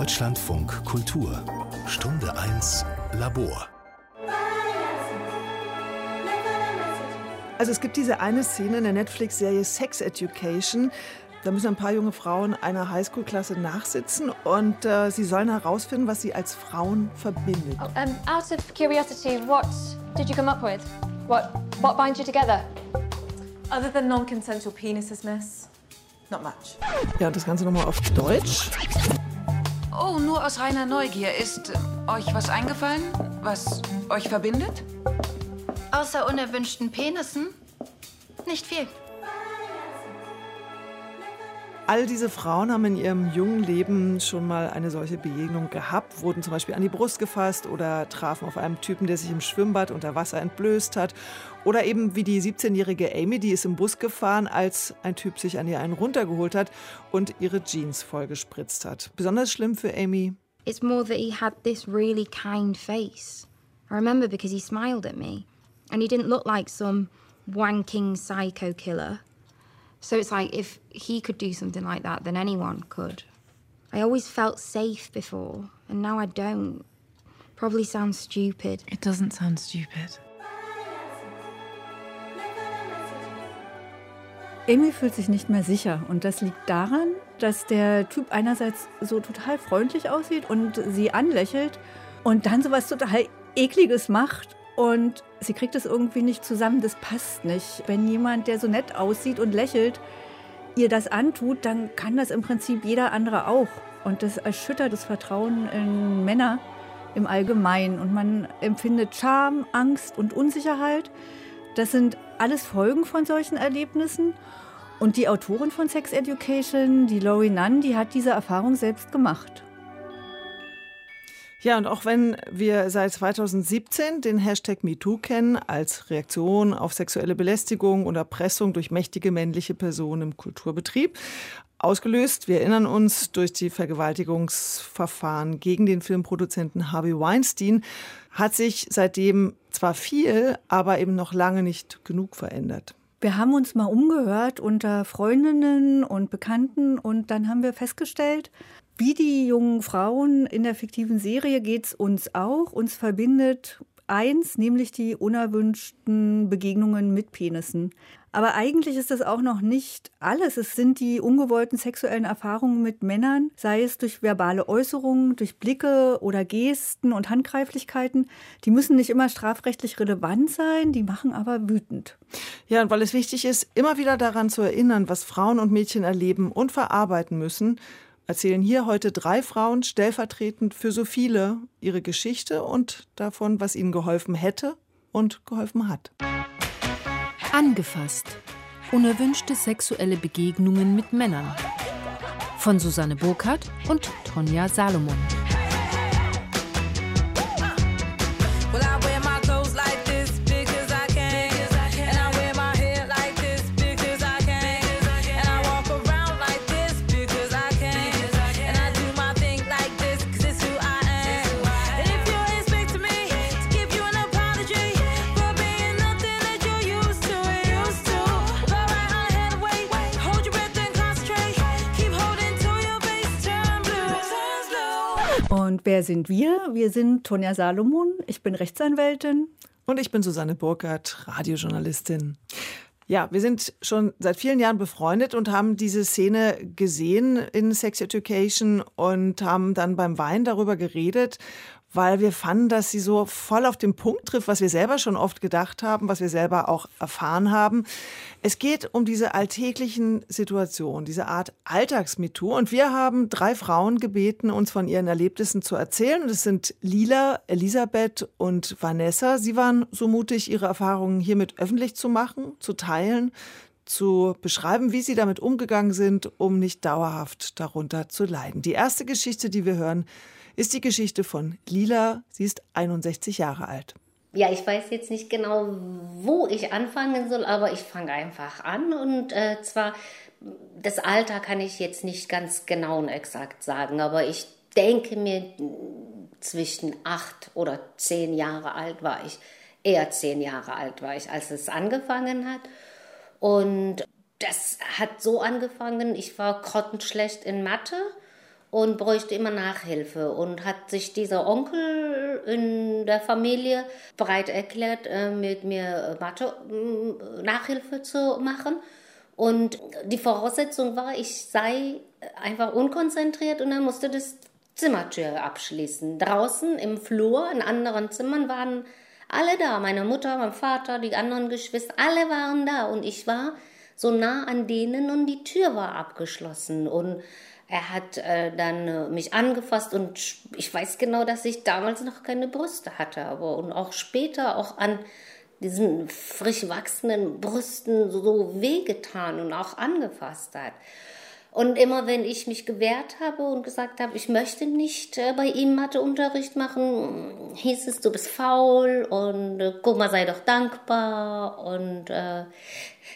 Deutschlandfunk Kultur Stunde 1 Labor Also es gibt diese eine Szene in der Netflix-Serie Sex Education. Da müssen ein paar junge Frauen einer Highschool-Klasse nachsitzen und äh, sie sollen herausfinden, was sie als Frauen verbindet. Oh, um, out of curiosity, what did you come up with? What, what binds you together? Other than non-consensual penises, miss. Not much. Ja, und das Ganze nochmal auf Deutsch. Oh, nur aus reiner Neugier. Ist äh, euch was eingefallen, was euch verbindet? Außer unerwünschten Penissen? Nicht viel. All diese Frauen haben in ihrem jungen Leben schon mal eine solche Begegnung gehabt, wurden zum Beispiel an die Brust gefasst oder trafen auf einen Typen, der sich im Schwimmbad unter Wasser entblößt hat. Oder eben wie die 17-jährige Amy, die ist im Bus gefahren, als ein Typ sich an ihr einen runtergeholt hat und ihre Jeans vollgespritzt hat. Besonders schlimm für Amy. It's more that he had this really kind face. I remember because he smiled at me. And he didn't look like some wanking psycho killer. So it's like if he could do something like that, then anyone could. I always felt safe before, and now I don't. Probably sounds stupid. It doesn't sound stupid. Amy fühlt sich nicht mehr sicher und das liegt daran, dass der Typ einerseits so total freundlich aussieht und sie anlächelt und dann sowas total ekliges macht und sie kriegt es irgendwie nicht zusammen, das passt nicht. Wenn jemand, der so nett aussieht und lächelt, ihr das antut, dann kann das im Prinzip jeder andere auch. Und das erschüttert das Vertrauen in Männer im Allgemeinen. Und man empfindet Scham, Angst und Unsicherheit. Das sind alles Folgen von solchen Erlebnissen. Und die Autorin von Sex Education, die Laurie Nunn, die hat diese Erfahrung selbst gemacht. Ja, und auch wenn wir seit 2017 den Hashtag MeToo kennen als Reaktion auf sexuelle Belästigung und Erpressung durch mächtige männliche Personen im Kulturbetrieb, ausgelöst, wir erinnern uns, durch die Vergewaltigungsverfahren gegen den Filmproduzenten Harvey Weinstein, hat sich seitdem zwar viel, aber eben noch lange nicht genug verändert. Wir haben uns mal umgehört unter Freundinnen und Bekannten und dann haben wir festgestellt, wie die jungen Frauen in der fiktiven Serie geht es uns auch. Uns verbindet eins, nämlich die unerwünschten Begegnungen mit Penissen. Aber eigentlich ist das auch noch nicht alles. Es sind die ungewollten sexuellen Erfahrungen mit Männern, sei es durch verbale Äußerungen, durch Blicke oder Gesten und Handgreiflichkeiten. Die müssen nicht immer strafrechtlich relevant sein, die machen aber wütend. Ja, und weil es wichtig ist, immer wieder daran zu erinnern, was Frauen und Mädchen erleben und verarbeiten müssen, erzählen hier heute drei Frauen stellvertretend für so viele ihre Geschichte und davon, was ihnen geholfen hätte und geholfen hat. Angefasst. Unerwünschte sexuelle Begegnungen mit Männern. Von Susanne Burkhardt und Tonja Salomon. Und wer sind wir? Wir sind Tonja Salomon, ich bin Rechtsanwältin. Und ich bin Susanne Burkhardt, Radiojournalistin. Ja, wir sind schon seit vielen Jahren befreundet und haben diese Szene gesehen in Sex Education und haben dann beim Wein darüber geredet weil wir fanden, dass sie so voll auf den Punkt trifft, was wir selber schon oft gedacht haben, was wir selber auch erfahren haben. Es geht um diese alltäglichen Situationen, diese Art Alltagsmitu. Und wir haben drei Frauen gebeten, uns von ihren Erlebnissen zu erzählen. Und es sind Lila, Elisabeth und Vanessa. Sie waren so mutig, ihre Erfahrungen hiermit öffentlich zu machen, zu teilen, zu beschreiben, wie sie damit umgegangen sind, um nicht dauerhaft darunter zu leiden. Die erste Geschichte, die wir hören, ist die Geschichte von Lila. Sie ist 61 Jahre alt. Ja, ich weiß jetzt nicht genau, wo ich anfangen soll, aber ich fange einfach an. Und äh, zwar, das Alter kann ich jetzt nicht ganz genau und exakt sagen, aber ich denke mir, zwischen acht oder zehn Jahre alt war ich. Eher zehn Jahre alt war ich, als es angefangen hat. Und das hat so angefangen, ich war grottenschlecht in Mathe und bräuchte immer Nachhilfe und hat sich dieser Onkel in der Familie bereit erklärt, äh, mit mir Mathe äh, Nachhilfe zu machen. Und die Voraussetzung war, ich sei einfach unkonzentriert und er musste das Zimmertür abschließen. Draußen im Flur, in anderen Zimmern waren alle da. Meine Mutter, mein Vater, die anderen Geschwister, alle waren da und ich war so nah an denen und die Tür war abgeschlossen und er hat äh, dann äh, mich angefasst und ich weiß genau, dass ich damals noch keine Brüste hatte, aber und auch später auch an diesen frisch wachsenden Brüsten so wehgetan und auch angefasst hat. Und immer wenn ich mich gewehrt habe und gesagt habe, ich möchte nicht äh, bei ihm Matheunterricht machen, hieß es, du bist faul und äh, guck mal, sei doch dankbar und äh,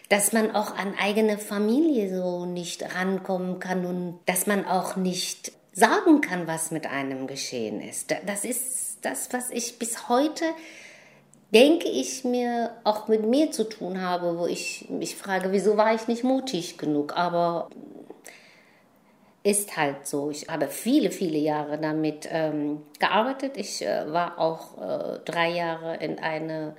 dass man auch an eigene Familie so nicht rankommen kann und dass man auch nicht sagen kann, was mit einem geschehen ist. Das ist das, was ich bis heute denke ich mir auch mit mir zu tun habe, wo ich mich frage, wieso war ich nicht mutig genug? Aber ist halt so. Ich habe viele, viele Jahre damit ähm, gearbeitet. Ich äh, war auch äh, drei Jahre in eine,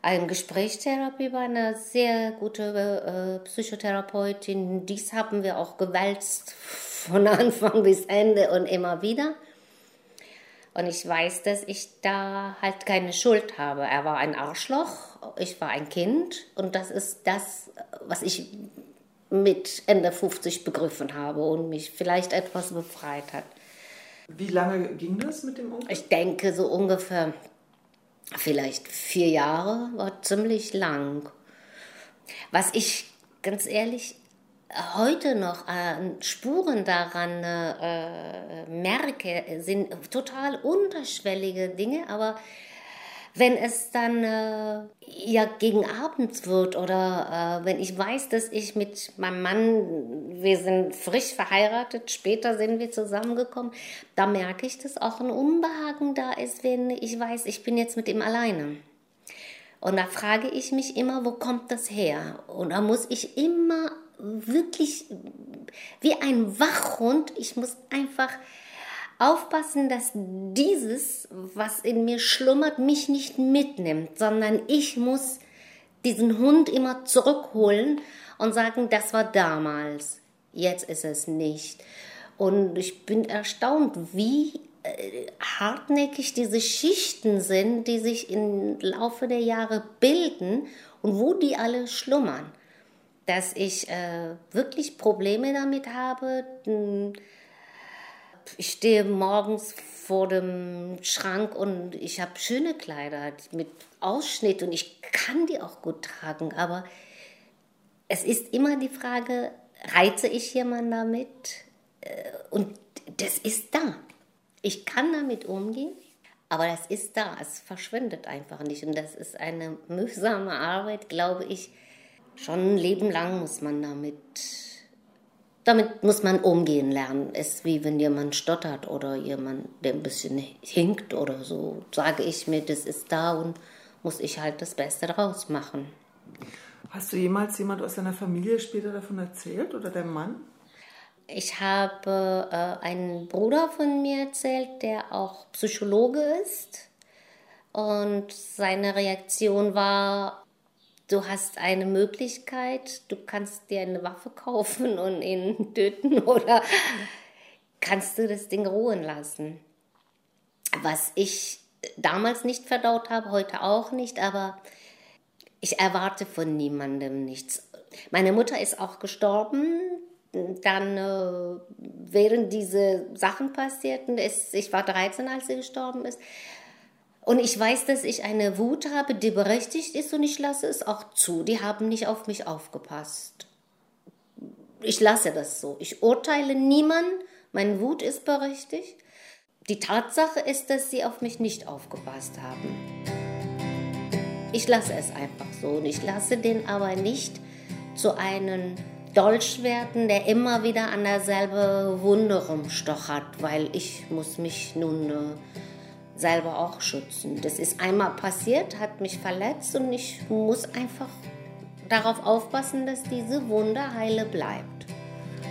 eine Gesprächstherapie bei einer sehr guten äh, Psychotherapeutin. Dies haben wir auch gewälzt von Anfang bis Ende und immer wieder. Und ich weiß, dass ich da halt keine Schuld habe. Er war ein Arschloch, ich war ein Kind und das ist das, was ich mit Ende 50 begriffen habe und mich vielleicht etwas befreit hat. Wie lange ging das mit dem Onkel? Ich denke so ungefähr vielleicht vier Jahre, war ziemlich lang. Was ich ganz ehrlich heute noch äh, Spuren daran äh, merke, sind total unterschwellige Dinge, aber wenn es dann äh, ja gegen Abend wird oder äh, wenn ich weiß, dass ich mit meinem Mann, wir sind frisch verheiratet, später sind wir zusammengekommen, da merke ich, dass auch ein Unbehagen da ist, wenn ich weiß, ich bin jetzt mit ihm alleine. Und da frage ich mich immer, wo kommt das her? Und da muss ich immer wirklich wie ein Wachhund, ich muss einfach aufpassen, dass dieses, was in mir schlummert, mich nicht mitnimmt, sondern ich muss diesen Hund immer zurückholen und sagen, das war damals, jetzt ist es nicht. Und ich bin erstaunt, wie äh, hartnäckig diese Schichten sind, die sich im Laufe der Jahre bilden und wo die alle schlummern. Dass ich äh, wirklich Probleme damit habe, ich stehe morgens vor dem Schrank und ich habe schöne Kleider mit Ausschnitt und ich kann die auch gut tragen, aber es ist immer die Frage, reize ich jemanden damit? Äh, und das ist da. Ich kann damit umgehen, aber das ist da. Es verschwindet einfach nicht. Und das ist eine mühsame Arbeit, glaube ich. Schon ein Leben lang muss man damit damit muss man umgehen lernen. Es ist wie wenn jemand stottert oder jemand, der ein bisschen hinkt oder so, sage ich mir, das ist da und muss ich halt das Beste draus machen. Hast du jemals jemand aus deiner Familie später davon erzählt oder dein Mann? Ich habe äh, einen Bruder von mir erzählt, der auch Psychologe ist. Und seine Reaktion war, du hast eine Möglichkeit, du kannst dir eine Waffe kaufen und ihn töten oder kannst du das Ding ruhen lassen. Was ich damals nicht verdaut habe, heute auch nicht, aber ich erwarte von niemandem nichts. Meine Mutter ist auch gestorben, dann äh, während diese Sachen passierten, ist, ich war 13, als sie gestorben ist, und ich weiß, dass ich eine Wut habe, die berechtigt ist und ich lasse es auch zu. Die haben nicht auf mich aufgepasst. Ich lasse das so. Ich urteile niemanden. Meine Wut ist berechtigt. Die Tatsache ist, dass sie auf mich nicht aufgepasst haben. Ich lasse es einfach so und ich lasse den aber nicht zu einem Dolch werden, der immer wieder an derselbe Wunde rumstochert, weil ich muss mich nun äh, selber auch schützen. Das ist einmal passiert, hat mich verletzt und ich muss einfach darauf aufpassen, dass diese Wunde heile bleibt.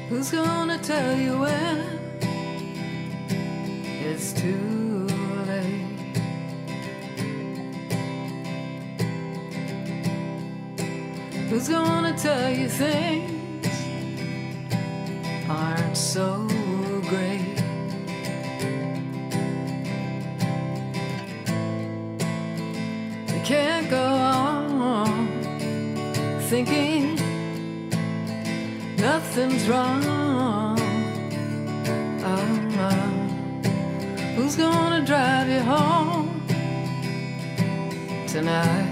Who's gonna tell you when? it's too late. Who's gonna tell you things aren't so great? Thinking nothing's wrong. Oh. Who's gonna drive you home tonight?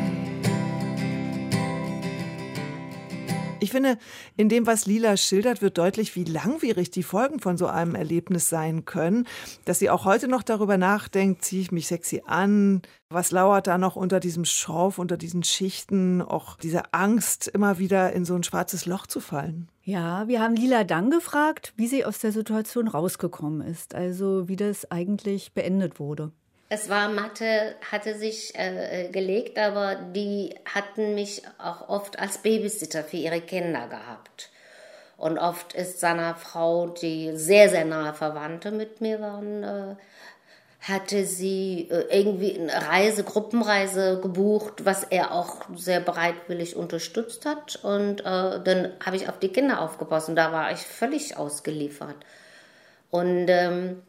Ich finde, in dem, was Lila schildert, wird deutlich, wie langwierig die Folgen von so einem Erlebnis sein können. Dass sie auch heute noch darüber nachdenkt, ziehe ich mich sexy an? Was lauert da noch unter diesem Schorf, unter diesen Schichten? Auch diese Angst, immer wieder in so ein schwarzes Loch zu fallen. Ja, wir haben Lila dann gefragt, wie sie aus der Situation rausgekommen ist. Also wie das eigentlich beendet wurde. Es war Mathe, hatte sich äh, gelegt, aber die hatten mich auch oft als Babysitter für ihre Kinder gehabt. Und oft ist seiner Frau, die sehr, sehr nahe Verwandte mit mir waren, äh, hatte sie äh, irgendwie eine Reise, Gruppenreise gebucht, was er auch sehr bereitwillig unterstützt hat. Und äh, dann habe ich auf die Kinder aufgepasst und da war ich völlig ausgeliefert. Und ähm,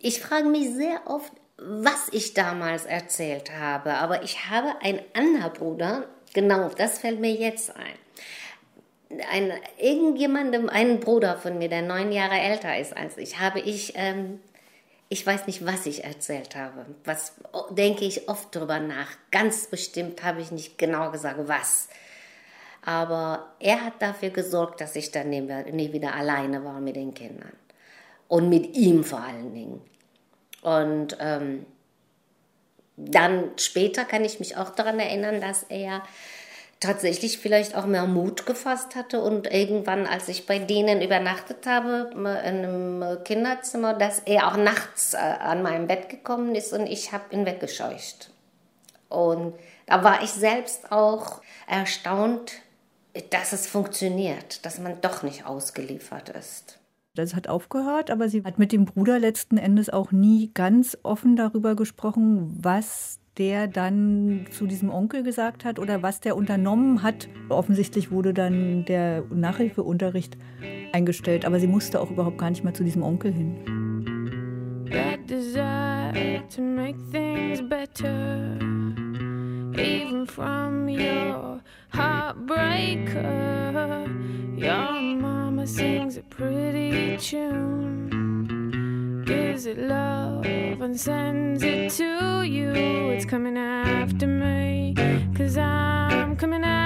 ich frage mich sehr oft, was ich damals erzählt habe, aber ich habe einen anderen Bruder, genau, das fällt mir jetzt ein. Ein, irgendjemandem, einen Bruder von mir, der neun Jahre älter ist als ich, habe ich, ähm, ich weiß nicht, was ich erzählt habe. Was denke ich oft drüber nach. Ganz bestimmt habe ich nicht genau gesagt, was. Aber er hat dafür gesorgt, dass ich dann nie wieder alleine war mit den Kindern. Und mit ihm vor allen Dingen. Und ähm, dann später kann ich mich auch daran erinnern, dass er tatsächlich vielleicht auch mehr Mut gefasst hatte und irgendwann, als ich bei denen übernachtet habe, in einem Kinderzimmer, dass er auch nachts äh, an meinem Bett gekommen ist und ich habe ihn weggescheucht. Und da war ich selbst auch erstaunt, dass es funktioniert, dass man doch nicht ausgeliefert ist. Das hat aufgehört, aber sie hat mit dem Bruder letzten Endes auch nie ganz offen darüber gesprochen, was der dann zu diesem Onkel gesagt hat oder was der unternommen hat. Offensichtlich wurde dann der Nachhilfeunterricht eingestellt, aber sie musste auch überhaupt gar nicht mehr zu diesem Onkel hin. That desire to make things better, even from your heartbreaker. Your mama sings a pretty tune, gives it love and sends it to you. It's coming after me, cause I'm coming after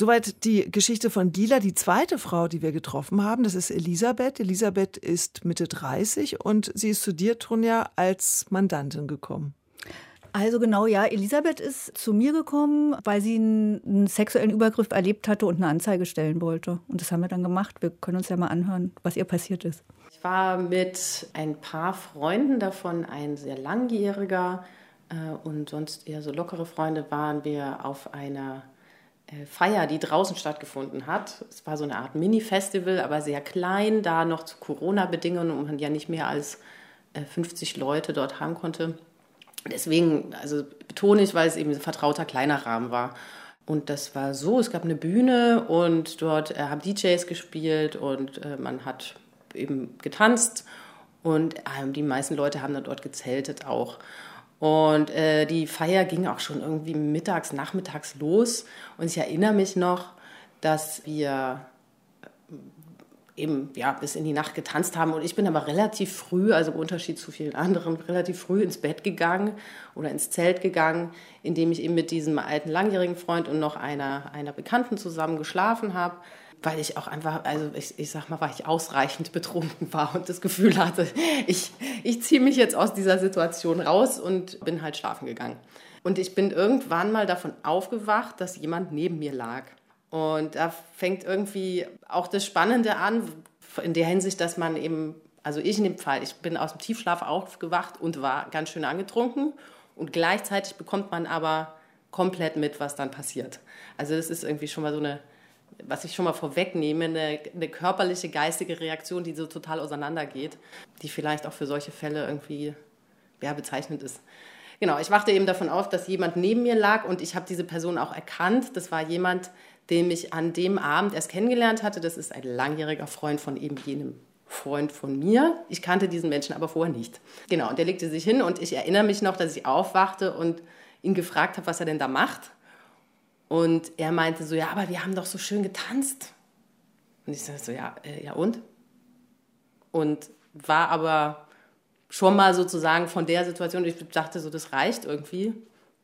Soweit die Geschichte von Dila. Die zweite Frau, die wir getroffen haben, das ist Elisabeth. Elisabeth ist Mitte 30 und sie ist zu dir, Tronja, als Mandantin gekommen. Also genau, ja. Elisabeth ist zu mir gekommen, weil sie einen, einen, sexuellen Übergriff erlebt hatte und eine Anzeige stellen wollte. Und das haben wir dann gemacht. Wir können uns ja mal anhören, was ihr passiert ist. Ich war mit ein paar Freunden, davon ein sehr langjähriger äh, und sonst eher so lockere Freunde, waren wir auf einer Feier, die draußen stattgefunden hat. Es war so eine Art Mini-Festival, aber sehr klein, da noch zu Corona-Bedingungen und man ja nicht mehr als 50 äh, Leute dort haben konnte. Deswegen, also betone ich, weil es eben ein vertrauter kleiner Rahmen war. Und das war so, es gab eine Bühne und dort äh, haben DJs gespielt und äh, man hat eben getanzt und äh, die meisten Leute haben dann dort gezeltet auch. Und äh, die Feier ging auch schon irgendwie mittags, nachmittags los. Und ich erinnere mich noch, dass wir äh, eben ja, bis in die Nacht getanzt haben. Und ich bin aber relativ früh, also im Unterschied zu vielen anderen, relativ früh ins Bett gegangen oder ins Zelt gegangen, indem ich eben mit diesem alten langjährigen Freund und noch einer, einer Bekannten zusammen geschlafen habe weil ich auch einfach, also ich, ich sag mal, weil ich ausreichend betrunken war und das Gefühl hatte, ich, ich ziehe mich jetzt aus dieser Situation raus und bin halt schlafen gegangen. Und ich bin irgendwann mal davon aufgewacht, dass jemand neben mir lag. Und da fängt irgendwie auch das Spannende an, in der Hinsicht, dass man eben, also ich in dem Fall, ich bin aus dem Tiefschlaf aufgewacht und war ganz schön angetrunken und gleichzeitig bekommt man aber komplett mit, was dann passiert. Also das ist irgendwie schon mal so eine, was ich schon mal vorwegnehme, eine, eine körperliche, geistige Reaktion, die so total auseinandergeht, die vielleicht auch für solche Fälle irgendwie ja, bezeichnend ist. Genau, ich wachte eben davon auf, dass jemand neben mir lag und ich habe diese Person auch erkannt. Das war jemand, den ich an dem Abend erst kennengelernt hatte. Das ist ein langjähriger Freund von eben jenem Freund von mir. Ich kannte diesen Menschen aber vorher nicht. Genau, und der legte sich hin und ich erinnere mich noch, dass ich aufwachte und ihn gefragt habe, was er denn da macht. Und er meinte so, ja, aber wir haben doch so schön getanzt. Und ich sagte so, ja, äh, ja und? Und war aber schon mal sozusagen von der Situation, ich dachte so, das reicht irgendwie.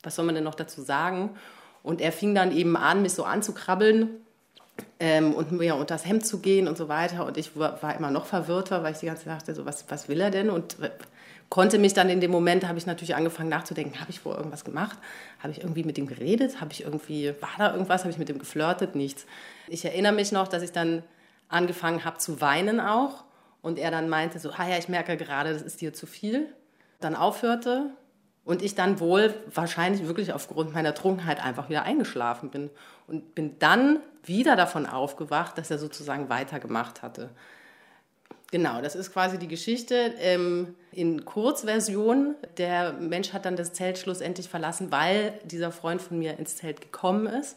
Was soll man denn noch dazu sagen? Und er fing dann eben an, mich so anzukrabbeln ähm, und mir unter das Hemd zu gehen und so weiter. Und ich war, war immer noch verwirrter, weil ich die ganze Zeit dachte, so, was, was will er denn? Und konnte mich dann in dem Moment, habe ich natürlich angefangen nachzudenken, habe ich vorher irgendwas gemacht? Habe ich irgendwie mit ihm geredet? Habe ich irgendwie, war da irgendwas? Habe ich mit ihm geflirtet? Nichts. Ich erinnere mich noch, dass ich dann angefangen habe zu weinen auch. Und er dann meinte so, ah ja, ich merke gerade, das ist dir zu viel. Dann aufhörte und ich dann wohl wahrscheinlich wirklich aufgrund meiner Trunkenheit einfach wieder eingeschlafen bin und bin dann wieder davon aufgewacht, dass er sozusagen weitergemacht hatte. Genau, das ist quasi die Geschichte. Ähm, in Kurzversion, der Mensch hat dann das Zelt schlussendlich verlassen, weil dieser Freund von mir ins Zelt gekommen ist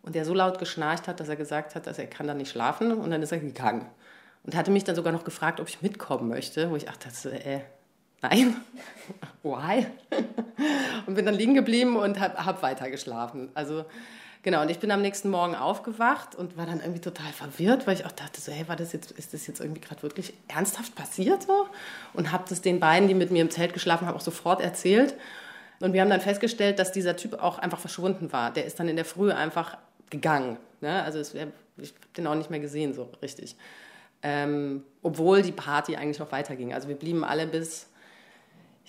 und der so laut geschnarcht hat, dass er gesagt hat, dass er kann da nicht schlafen und dann ist er gegangen. Und hatte mich dann sogar noch gefragt, ob ich mitkommen möchte, wo ich dachte, äh, nein, why? und bin dann liegen geblieben und habe hab weiter geschlafen. Also genau, und ich bin am nächsten Morgen aufgewacht und war dann irgendwie total verwirrt, weil ich auch dachte, so, hey, war das jetzt, ist das jetzt irgendwie gerade wirklich ernsthaft passiert so? Und habe das den beiden, die mit mir im Zelt geschlafen haben, auch sofort erzählt. Und wir haben dann festgestellt, dass dieser Typ auch einfach verschwunden war. Der ist dann in der Früh einfach gegangen. Ne? Also es, ich habe den auch nicht mehr gesehen so richtig. Ähm, obwohl die Party eigentlich noch weiterging. Also wir blieben alle bis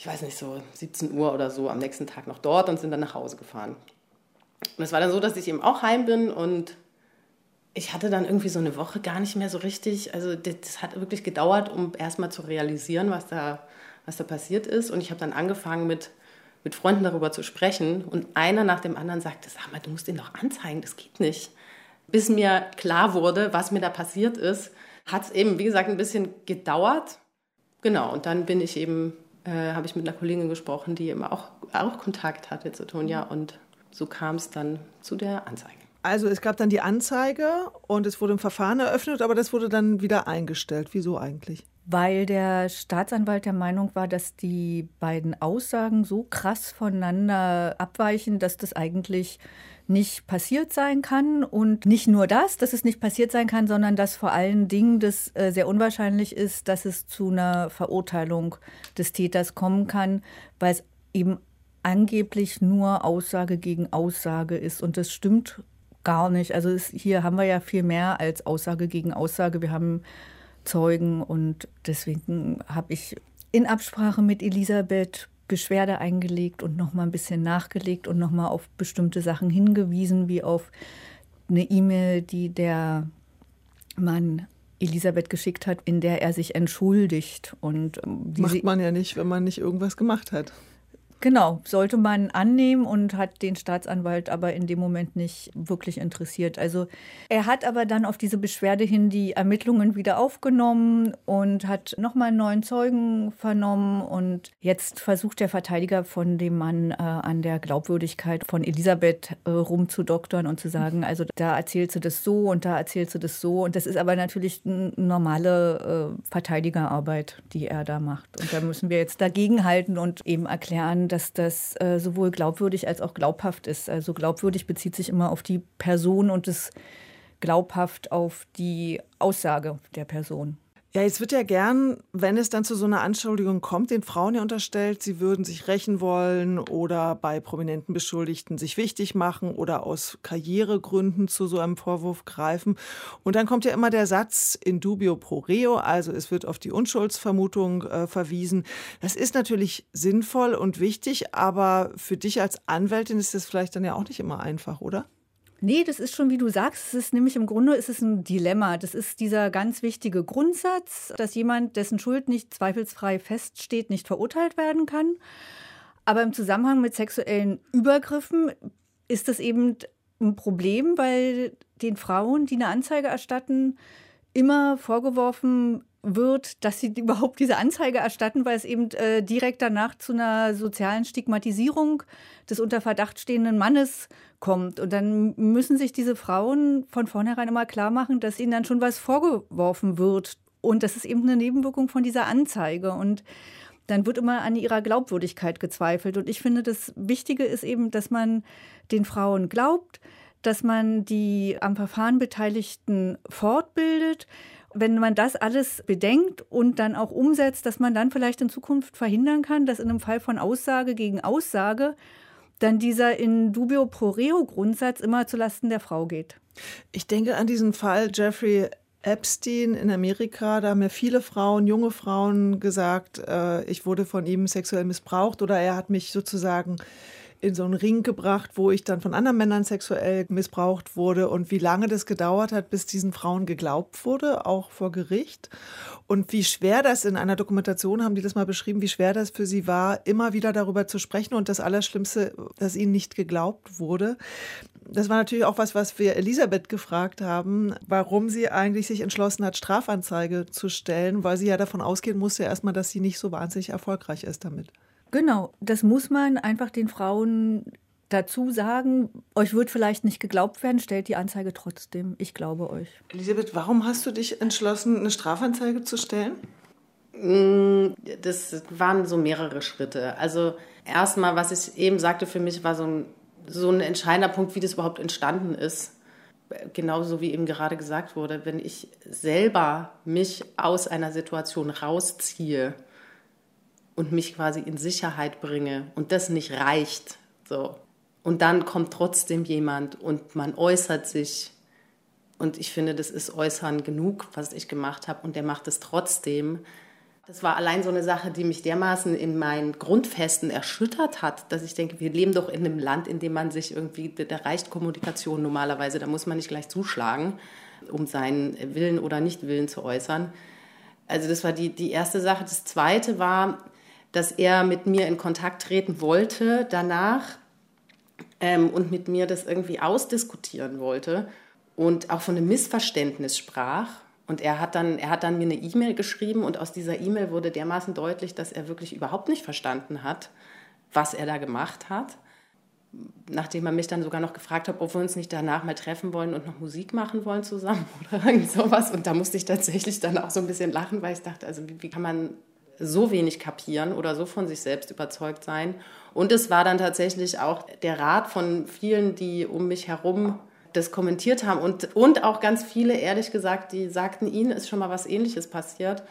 ich weiß nicht, so 17 Uhr oder so am nächsten Tag noch dort und sind dann nach Hause gefahren. Und es war dann so, dass ich eben auch heim bin und ich hatte dann irgendwie so eine Woche gar nicht mehr so richtig, also das, das hat wirklich gedauert, um erstmal zu realisieren, was da, was da passiert ist. Und ich habe dann angefangen mit, mit Freunden darüber zu sprechen und einer nach dem anderen sagte, sag mal, du musst ihn doch anzeigen, das geht nicht. Bis mir klar wurde, was mir da passiert ist, hat es eben, wie gesagt, ein bisschen gedauert. Genau, und dann bin ich eben äh, habe ich mit einer Kollegin gesprochen, die immer auch, auch Kontakt hatte zu Tonja und so kam es dann zu der Anzeige. Also es gab dann die Anzeige und es wurde ein Verfahren eröffnet, aber das wurde dann wieder eingestellt. Wieso eigentlich? Weil der Staatsanwalt der Meinung war, dass die beiden Aussagen so krass voneinander abweichen, dass das eigentlich nicht passiert sein kann. Und nicht nur das, dass es nicht passiert sein kann, sondern dass vor allen Dingen das äh, sehr unwahrscheinlich ist, dass es zu einer Verurteilung des Täters kommen kann, weil es eben angeblich nur Aussage gegen Aussage ist. Und das stimmt gar nicht. Also es, hier haben wir ja viel mehr als Aussage gegen Aussage. Wir haben Zeugen und deswegen habe ich in Absprache mit Elisabeth Beschwerde eingelegt und noch mal ein bisschen nachgelegt und noch mal auf bestimmte Sachen hingewiesen, wie auf eine E-Mail, die der Mann Elisabeth geschickt hat, in der er sich entschuldigt. Und ähm, macht man ja nicht, wenn man nicht irgendwas gemacht hat. Genau, sollte man annehmen und hat den Staatsanwalt aber in dem Moment nicht wirklich interessiert. Also er hat aber dann auf diese Beschwerde hin die Ermittlungen wieder aufgenommen und hat nochmal einen neuen Zeugen vernommen. Und jetzt versucht der Verteidiger von dem Mann äh, an der Glaubwürdigkeit von Elisabeth äh, rumzudoktern und zu sagen, also da erzählst du das so und da erzählst du das so. Und das ist aber natürlich normale äh, Verteidigerarbeit, die er da macht. Und da müssen wir jetzt dagegenhalten und eben erklären, dass das äh, sowohl glaubwürdig als auch glaubhaft ist. Also glaubwürdig bezieht sich immer auf die Person und es glaubhaft auf die Aussage der Person. Ja, jetzt wird ja gern, wenn es dann zu so einer Anschuldigung kommt, den Frauen ja unterstellt, sie würden sich rächen wollen oder bei prominenten Beschuldigten sich wichtig machen oder aus Karrieregründen zu so einem Vorwurf greifen. Und dann kommt ja immer der Satz in dubio pro reo, also es wird auf die Unschuldsvermutung äh, verwiesen. Das ist natürlich sinnvoll und wichtig, aber für dich als Anwältin ist das vielleicht dann ja auch nicht immer einfach, oder? Nee, das ist schon, wie du sagst, es ist nämlich im Grunde ist es ein Dilemma. Das ist dieser ganz wichtige Grundsatz, dass jemand, dessen Schuld nicht zweifelsfrei feststeht, nicht verurteilt werden kann. Aber im Zusammenhang mit sexuellen Übergriffen ist das eben ein Problem, weil den Frauen, die eine Anzeige erstatten, immer vorgeworfen wird, dass sie überhaupt diese Anzeige erstatten, weil es eben äh, direkt danach zu einer sozialen Stigmatisierung des unter Verdacht stehenden Mannes kommt. Und dann müssen sich diese Frauen von vornherein immer klar machen, dass ihnen dann schon was vorgeworfen wird. Und das ist eben eine Nebenwirkung von dieser Anzeige. Und dann wird immer an ihrer Glaubwürdigkeit gezweifelt. Und ich finde, das Wichtige ist eben, dass man den Frauen glaubt, dass man die am Verfahren Beteiligten fortbildet. Wenn man das alles bedenkt und dann auch umsetzt, dass man dann vielleicht in Zukunft verhindern kann, dass in einem Fall von Aussage gegen Aussage dann dieser in dubio pro reo Grundsatz immer zulasten der Frau geht. Ich denke an diesen Fall Jeffrey Epstein in Amerika, da haben mir viele Frauen, junge Frauen gesagt, äh, ich wurde von ihm sexuell missbraucht oder er hat mich sozusagen in so einen Ring gebracht, wo ich dann von anderen Männern sexuell missbraucht wurde und wie lange das gedauert hat, bis diesen Frauen geglaubt wurde, auch vor Gericht. Und wie schwer das in einer Dokumentation haben die das mal beschrieben, wie schwer das für sie war, immer wieder darüber zu sprechen und das Allerschlimmste, dass ihnen nicht geglaubt wurde. Das war natürlich auch was, was wir Elisabeth gefragt haben, warum sie eigentlich sich entschlossen hat, Strafanzeige zu stellen, weil sie ja davon ausgehen musste erstmal, dass sie nicht so wahnsinnig erfolgreich ist damit. Genau, das muss man einfach den Frauen dazu sagen. Euch wird vielleicht nicht geglaubt werden, stellt die Anzeige trotzdem. Ich glaube euch. Elisabeth, warum hast du dich entschlossen, eine Strafanzeige zu stellen? Mm, das waren so mehrere Schritte. Also erstmal, was ich eben sagte, für mich war so ein, so ein entscheidender Punkt, wie das überhaupt entstanden ist. Genauso wie eben gerade gesagt wurde, wenn ich selber mich aus einer Situation rausziehe, und mich quasi in Sicherheit bringe und das nicht reicht. So. Und dann kommt trotzdem jemand und man äußert sich. Und ich finde, das ist Äußern genug, was ich gemacht habe. Und der macht es trotzdem. Das war allein so eine Sache, die mich dermaßen in meinen Grundfesten erschüttert hat, dass ich denke, wir leben doch in einem Land, in dem man sich irgendwie, da reicht Kommunikation normalerweise, da muss man nicht gleich zuschlagen, um seinen Willen oder Nichtwillen zu äußern. Also das war die, die erste Sache. Das zweite war, dass er mit mir in Kontakt treten wollte danach ähm, und mit mir das irgendwie ausdiskutieren wollte und auch von einem Missverständnis sprach. Und er hat dann, er hat dann mir eine E-Mail geschrieben und aus dieser E-Mail wurde dermaßen deutlich, dass er wirklich überhaupt nicht verstanden hat, was er da gemacht hat. Nachdem er mich dann sogar noch gefragt hat, ob wir uns nicht danach mal treffen wollen und noch Musik machen wollen zusammen oder irgend sowas. Und da musste ich tatsächlich dann auch so ein bisschen lachen, weil ich dachte, also wie, wie kann man so wenig kapieren oder so von sich selbst überzeugt sein. Und es war dann tatsächlich auch der Rat von vielen, die um mich herum das kommentiert haben und, und auch ganz viele, ehrlich gesagt, die sagten, ihnen ist schon mal was Ähnliches passiert.